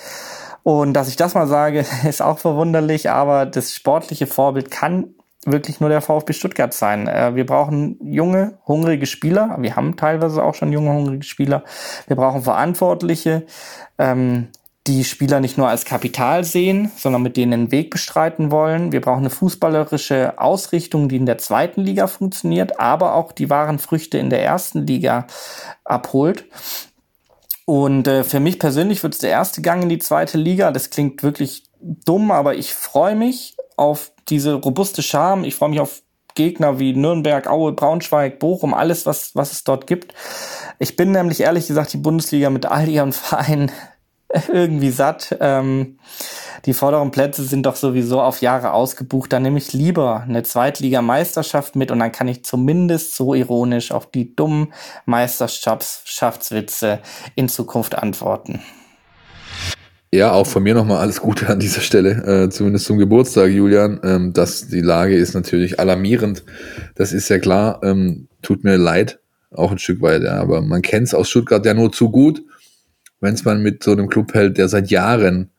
und dass ich das mal sage, ist auch verwunderlich, aber das sportliche Vorbild kann wirklich nur der VfB Stuttgart sein. Äh, wir brauchen junge, hungrige Spieler. Wir haben teilweise auch schon junge, hungrige Spieler. Wir brauchen Verantwortliche, ähm, die Spieler nicht nur als Kapital sehen, sondern mit denen einen Weg bestreiten wollen. Wir brauchen eine fußballerische Ausrichtung, die in der zweiten Liga funktioniert, aber auch die wahren Früchte in der ersten Liga abholt. Und äh, für mich persönlich wird es der erste Gang in die zweite Liga. Das klingt wirklich dumm, aber ich freue mich auf diese robuste Charme. Ich freue mich auf Gegner wie Nürnberg, Aue, Braunschweig, Bochum, alles, was, was es dort gibt. Ich bin nämlich ehrlich gesagt die Bundesliga mit all ihren Vereinen irgendwie satt. Ähm, die vorderen Plätze sind doch sowieso auf Jahre ausgebucht. Dann nehme ich lieber eine Zweitligameisterschaft mit und dann kann ich zumindest so ironisch auf die dummen Meisterschaftswitze in Zukunft antworten. Ja, auch von mir nochmal alles Gute an dieser Stelle, äh, zumindest zum Geburtstag, Julian. Ähm, dass die Lage ist natürlich alarmierend. Das ist ja klar. Ähm, tut mir leid, auch ein Stück weit, ja, aber man kennt es aus Stuttgart ja nur zu gut wenn es man mit so einem Club hält, der seit Jahren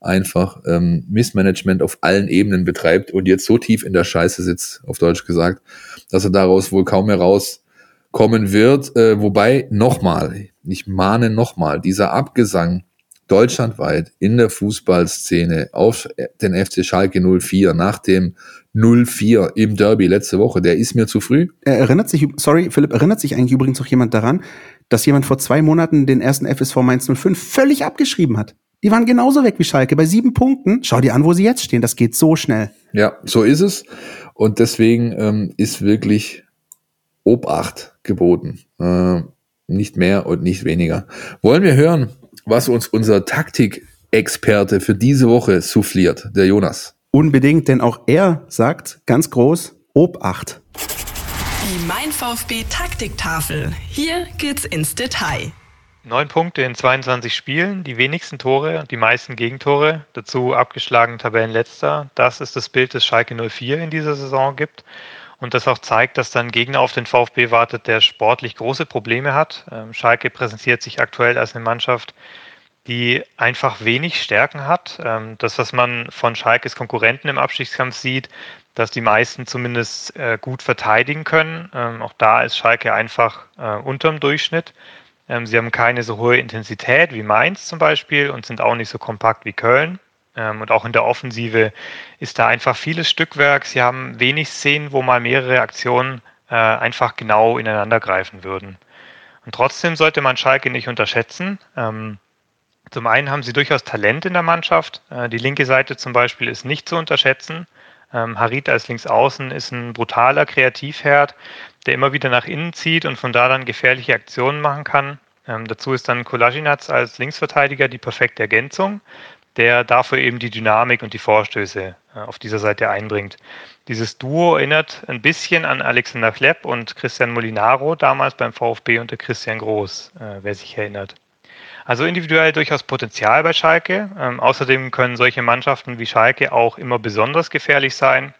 einfach ähm, Missmanagement auf allen Ebenen betreibt und jetzt so tief in der Scheiße sitzt, auf Deutsch gesagt, dass er daraus wohl kaum mehr rauskommen wird. Äh, wobei, nochmal, ich mahne nochmal, dieser Abgesang deutschlandweit in der Fußballszene auf den FC Schalke 04 nach dem 04 im Derby letzte Woche, der ist mir zu früh. Er erinnert sich, sorry, Philipp, erinnert sich eigentlich übrigens noch jemand daran, dass jemand vor zwei Monaten den ersten FSV Mainz 05 völlig abgeschrieben hat. Die waren genauso weg wie Schalke. Bei sieben Punkten, schau dir an, wo sie jetzt stehen. Das geht so schnell. Ja, so ist es. Und deswegen ähm, ist wirklich Obacht geboten. Äh, nicht mehr und nicht weniger. Wollen wir hören, was uns unser Taktikexperte für diese Woche souffliert, der Jonas? Unbedingt, denn auch er sagt ganz groß Obacht. Die Mein VfB Taktiktafel. Hier geht's ins Detail. Neun Punkte in 22 Spielen, die wenigsten Tore und die meisten Gegentore, dazu abgeschlagen Tabellenletzter. Das ist das Bild, das Schalke 04 in dieser Saison gibt. Und das auch zeigt, dass dann Gegner auf den VfB wartet, der sportlich große Probleme hat. Ähm, Schalke präsentiert sich aktuell als eine Mannschaft, die einfach wenig Stärken hat. Ähm, das, was man von Schalkes Konkurrenten im Abstiegskampf sieht, dass die meisten zumindest äh, gut verteidigen können. Ähm, auch da ist Schalke einfach äh, unterm Durchschnitt. Ähm, sie haben keine so hohe Intensität wie Mainz zum Beispiel und sind auch nicht so kompakt wie Köln. Ähm, und auch in der Offensive ist da einfach vieles Stückwerk. Sie haben wenig Szenen, wo mal mehrere Aktionen äh, einfach genau ineinander greifen würden. Und trotzdem sollte man Schalke nicht unterschätzen. Ähm, zum einen haben sie durchaus Talent in der Mannschaft. Äh, die linke Seite zum Beispiel ist nicht zu unterschätzen. Ähm, Harit als Linksaußen ist ein brutaler Kreativherd, der immer wieder nach innen zieht und von da dann gefährliche Aktionen machen kann. Ähm, dazu ist dann Kolasinac als Linksverteidiger die perfekte Ergänzung, der dafür eben die Dynamik und die Vorstöße äh, auf dieser Seite einbringt. Dieses Duo erinnert ein bisschen an Alexander Klepp und Christian Molinaro damals beim VfB unter Christian Groß, äh, wer sich erinnert. Also individuell durchaus Potenzial bei Schalke. Ähm, außerdem können solche Mannschaften wie Schalke auch immer besonders gefährlich sein,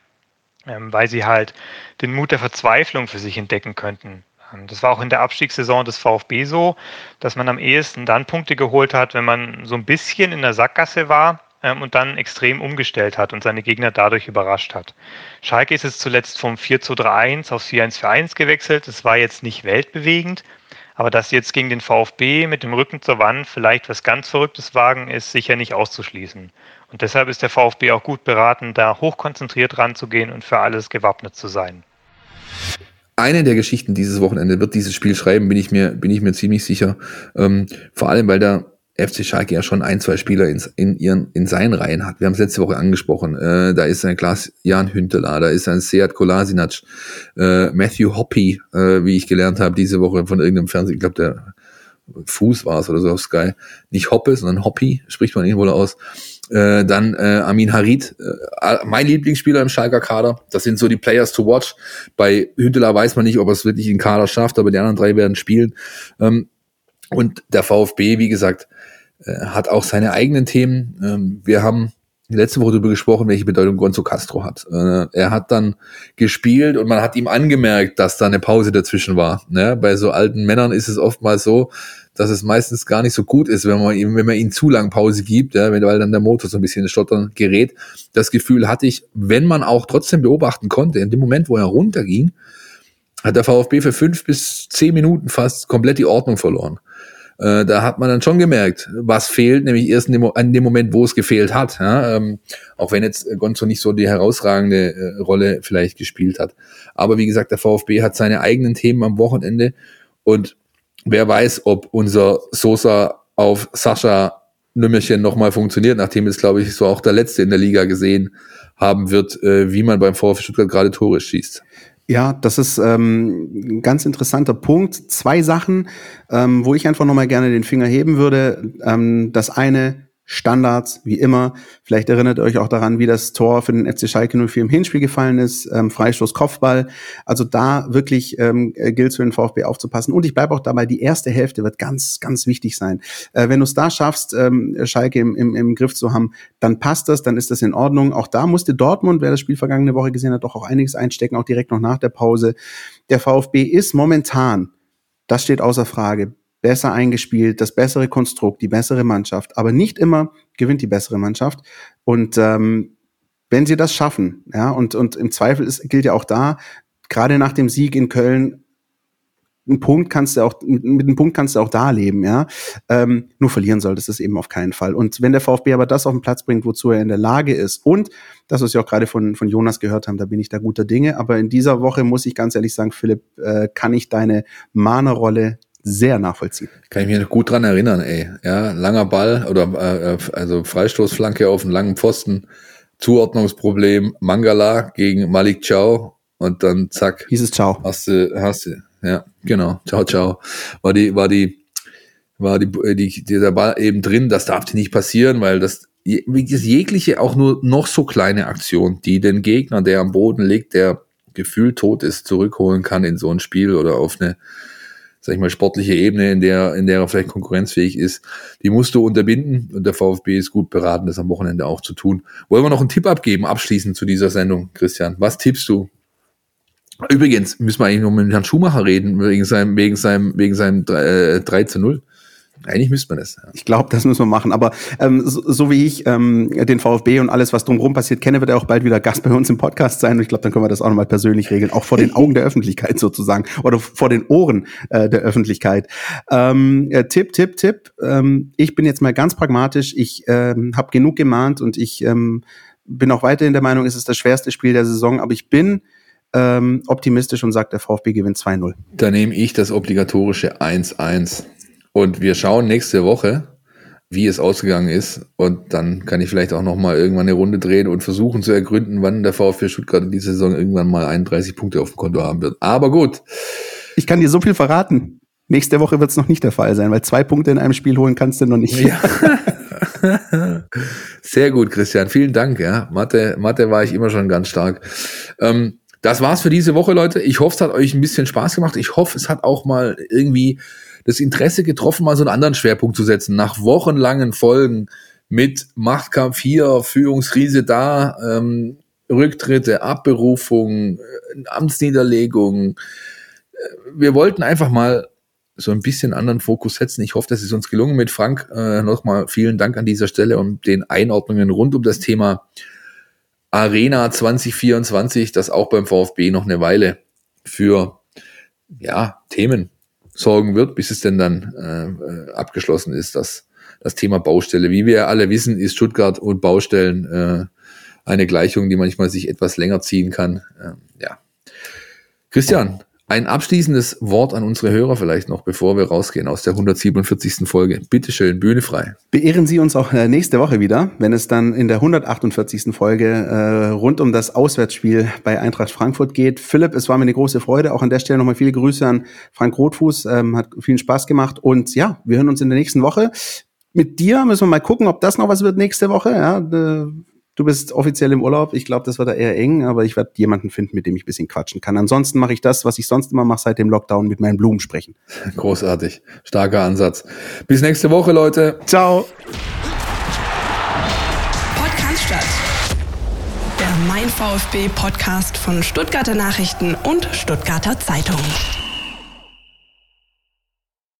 ähm, weil sie halt den Mut der Verzweiflung für sich entdecken könnten. Das war auch in der Abstiegssaison des VfB so, dass man am ehesten dann Punkte geholt hat, wenn man so ein bisschen in der Sackgasse war ähm, und dann extrem umgestellt hat und seine Gegner dadurch überrascht hat. Schalke ist jetzt zuletzt vom 4 zu 3-1 auf 4-1-4-1 gewechselt. Das war jetzt nicht weltbewegend, aber dass jetzt gegen den VfB mit dem Rücken zur Wand vielleicht was ganz Verrücktes wagen, ist sicher nicht auszuschließen. Und deshalb ist der VfB auch gut beraten, da hochkonzentriert ranzugehen und für alles gewappnet zu sein eine der Geschichten dieses Wochenende wird dieses Spiel schreiben, bin ich mir, bin ich mir ziemlich sicher. Ähm, vor allem, weil der FC Schalke ja schon ein, zwei Spieler in, in, ihren, in seinen Reihen hat. Wir haben es letzte Woche angesprochen. Äh, da ist ein Klaas Jan Hünteler, da ist ein Seat Kolasinac, äh, Matthew Hoppy, äh, wie ich gelernt habe, diese Woche von irgendeinem Fernsehen, ich glaube, der Fuß war es oder so auf Sky. Nicht Hoppe, sondern Hoppy, spricht man ihn wohl aus. Äh, dann äh, Amin Harid, äh, mein Lieblingsspieler im Schalker Kader. Das sind so die Players to watch. Bei Hünteler weiß man nicht, ob er es wirklich in Kader schafft, aber die anderen drei werden spielen. Ähm, und der VfB, wie gesagt, äh, hat auch seine eigenen Themen. Ähm, wir haben letzte Woche darüber gesprochen, welche Bedeutung Gonzo Castro hat. Äh, er hat dann gespielt und man hat ihm angemerkt, dass da eine Pause dazwischen war. Ne? Bei so alten Männern ist es oftmals so, dass es meistens gar nicht so gut ist, wenn man ihm, wenn man ihnen zu lang Pause gibt, ja, weil dann der Motor so ein bisschen in Stottern gerät. Das Gefühl hatte ich, wenn man auch trotzdem beobachten konnte, in dem Moment, wo er runterging, hat der VfB für fünf bis zehn Minuten fast komplett die Ordnung verloren. Äh, da hat man dann schon gemerkt, was fehlt, nämlich erst in dem, an dem Moment, wo es gefehlt hat. Ja? Ähm, auch wenn jetzt Gonzo nicht so die herausragende äh, Rolle vielleicht gespielt hat. Aber wie gesagt, der VfB hat seine eigenen Themen am Wochenende und wer weiß, ob unser Sosa auf Sascha Nümmerchen nochmal funktioniert, nachdem es, glaube ich, so auch der Letzte in der Liga gesehen haben wird, äh, wie man beim VfB Stuttgart gerade Tore schießt. Ja, das ist ähm, ein ganz interessanter Punkt. Zwei Sachen, ähm, wo ich einfach nochmal gerne den Finger heben würde. Ähm, das eine, Standards, wie immer. Vielleicht erinnert ihr euch auch daran, wie das Tor für den FC Schalke 04 im Hinspiel gefallen ist. Ähm, Freistoß, Kopfball. Also da wirklich ähm, gilt für den VfB aufzupassen. Und ich bleibe auch dabei, die erste Hälfte wird ganz, ganz wichtig sein. Äh, wenn du es da schaffst, ähm, Schalke im, im, im Griff zu haben, dann passt das, dann ist das in Ordnung. Auch da musste Dortmund, wer das Spiel vergangene Woche gesehen hat, doch auch einiges einstecken, auch direkt noch nach der Pause. Der VfB ist momentan, das steht außer Frage, besser eingespielt, das bessere Konstrukt, die bessere Mannschaft. Aber nicht immer gewinnt die bessere Mannschaft. Und ähm, wenn sie das schaffen, ja, und, und im Zweifel ist, gilt ja auch da, gerade nach dem Sieg in Köln, ein Punkt kannst du auch, mit, mit einem Punkt kannst du auch da leben, ja. Ähm, nur verlieren solltest du es eben auf keinen Fall. Und wenn der VfB aber das auf den Platz bringt, wozu er in der Lage ist, und das, was wir auch gerade von, von Jonas gehört haben, da bin ich da guter Dinge. Aber in dieser Woche muss ich ganz ehrlich sagen, Philipp, äh, kann ich deine Mahnerrolle sehr nachvollziehen. Kann ich mich noch gut dran erinnern, ey. Ja, langer Ball oder äh, also Freistoßflanke auf einen langen Pfosten, Zuordnungsproblem, Mangala gegen Malik Chow und dann zack. Hieß es Ciao. Hast du, hast du, ja, genau. Ciao, ciao. War die, war die, war die, die, dieser Ball eben drin, das darf dir nicht passieren, weil das, das jegliche auch nur noch so kleine Aktion, die den Gegner, der am Boden liegt, der gefühlt tot ist, zurückholen kann in so ein Spiel oder auf eine sag ich mal, sportliche Ebene, in der, in der er vielleicht konkurrenzfähig ist, die musst du unterbinden und der VfB ist gut beraten, das am Wochenende auch zu tun. Wollen wir noch einen Tipp abgeben, abschließend zu dieser Sendung, Christian? Was tippst du? Übrigens müssen wir eigentlich noch mit Herrn Schumacher reden, wegen seinem, wegen seinem, wegen seinem 3, äh, 3 zu 0. Eigentlich müsste man das. Ja. Ich glaube, das müssen wir machen. Aber ähm, so, so wie ich ähm, den VfB und alles, was drumherum passiert, kenne, wird er auch bald wieder Gast bei uns im Podcast sein. Und ich glaube, dann können wir das auch nochmal persönlich regeln, auch vor den Augen der Öffentlichkeit sozusagen oder vor den Ohren äh, der Öffentlichkeit. Ähm, äh, Tipp, Tipp, Tipp. Ähm, ich bin jetzt mal ganz pragmatisch. Ich ähm, habe genug gemahnt und ich ähm, bin auch weiterhin der Meinung, es ist das schwerste Spiel der Saison. Aber ich bin ähm, optimistisch und sage, der VfB gewinnt 2-0. Da nehme ich das obligatorische 1-1. Und wir schauen nächste Woche, wie es ausgegangen ist. Und dann kann ich vielleicht auch nochmal irgendwann eine Runde drehen und versuchen zu ergründen, wann der VfB Stuttgart in dieser Saison irgendwann mal 31 Punkte auf dem Konto haben wird. Aber gut. Ich kann dir so viel verraten. Nächste Woche wird es noch nicht der Fall sein, weil zwei Punkte in einem Spiel holen kannst du noch nicht. Ja. Sehr gut, Christian. Vielen Dank. Ja, Mathe, Mathe war ich immer schon ganz stark. Ähm, das war's für diese Woche, Leute. Ich hoffe, es hat euch ein bisschen Spaß gemacht. Ich hoffe, es hat auch mal irgendwie das Interesse getroffen, mal so einen anderen Schwerpunkt zu setzen. Nach wochenlangen Folgen mit Machtkampf hier, Führungskrise da, ähm, Rücktritte, Abberufung, äh, Amtsniederlegung, wir wollten einfach mal so ein bisschen anderen Fokus setzen. Ich hoffe, das ist uns gelungen mit Frank. Äh, Nochmal vielen Dank an dieser Stelle und den Einordnungen rund um das Thema Arena 2024, das auch beim VfB noch eine Weile für ja, Themen sorgen wird, bis es denn dann äh, abgeschlossen ist, dass das Thema Baustelle. Wie wir alle wissen, ist Stuttgart und Baustellen äh, eine Gleichung, die manchmal sich etwas länger ziehen kann. Äh, ja. Christian, ein abschließendes Wort an unsere Hörer vielleicht noch, bevor wir rausgehen aus der 147. Folge. Bitte schön, Bühne frei. Beehren Sie uns auch äh, nächste Woche wieder, wenn es dann in der 148. Folge äh, rund um das Auswärtsspiel bei Eintracht Frankfurt geht. Philipp, es war mir eine große Freude. Auch an der Stelle nochmal viele Grüße an Frank Rotfuß. Ähm, hat vielen Spaß gemacht. Und ja, wir hören uns in der nächsten Woche. Mit dir müssen wir mal gucken, ob das noch was wird nächste Woche. Ja, äh, Du bist offiziell im Urlaub. Ich glaube, das wird da eher eng, aber ich werde jemanden finden, mit dem ich ein bisschen quatschen kann. Ansonsten mache ich das, was ich sonst immer mache seit dem Lockdown, mit meinen Blumen sprechen. Großartig. Starker Ansatz. Bis nächste Woche, Leute. Ciao. Podcast statt. Der Mein VfB Podcast von Stuttgarter Nachrichten und Stuttgarter Zeitung.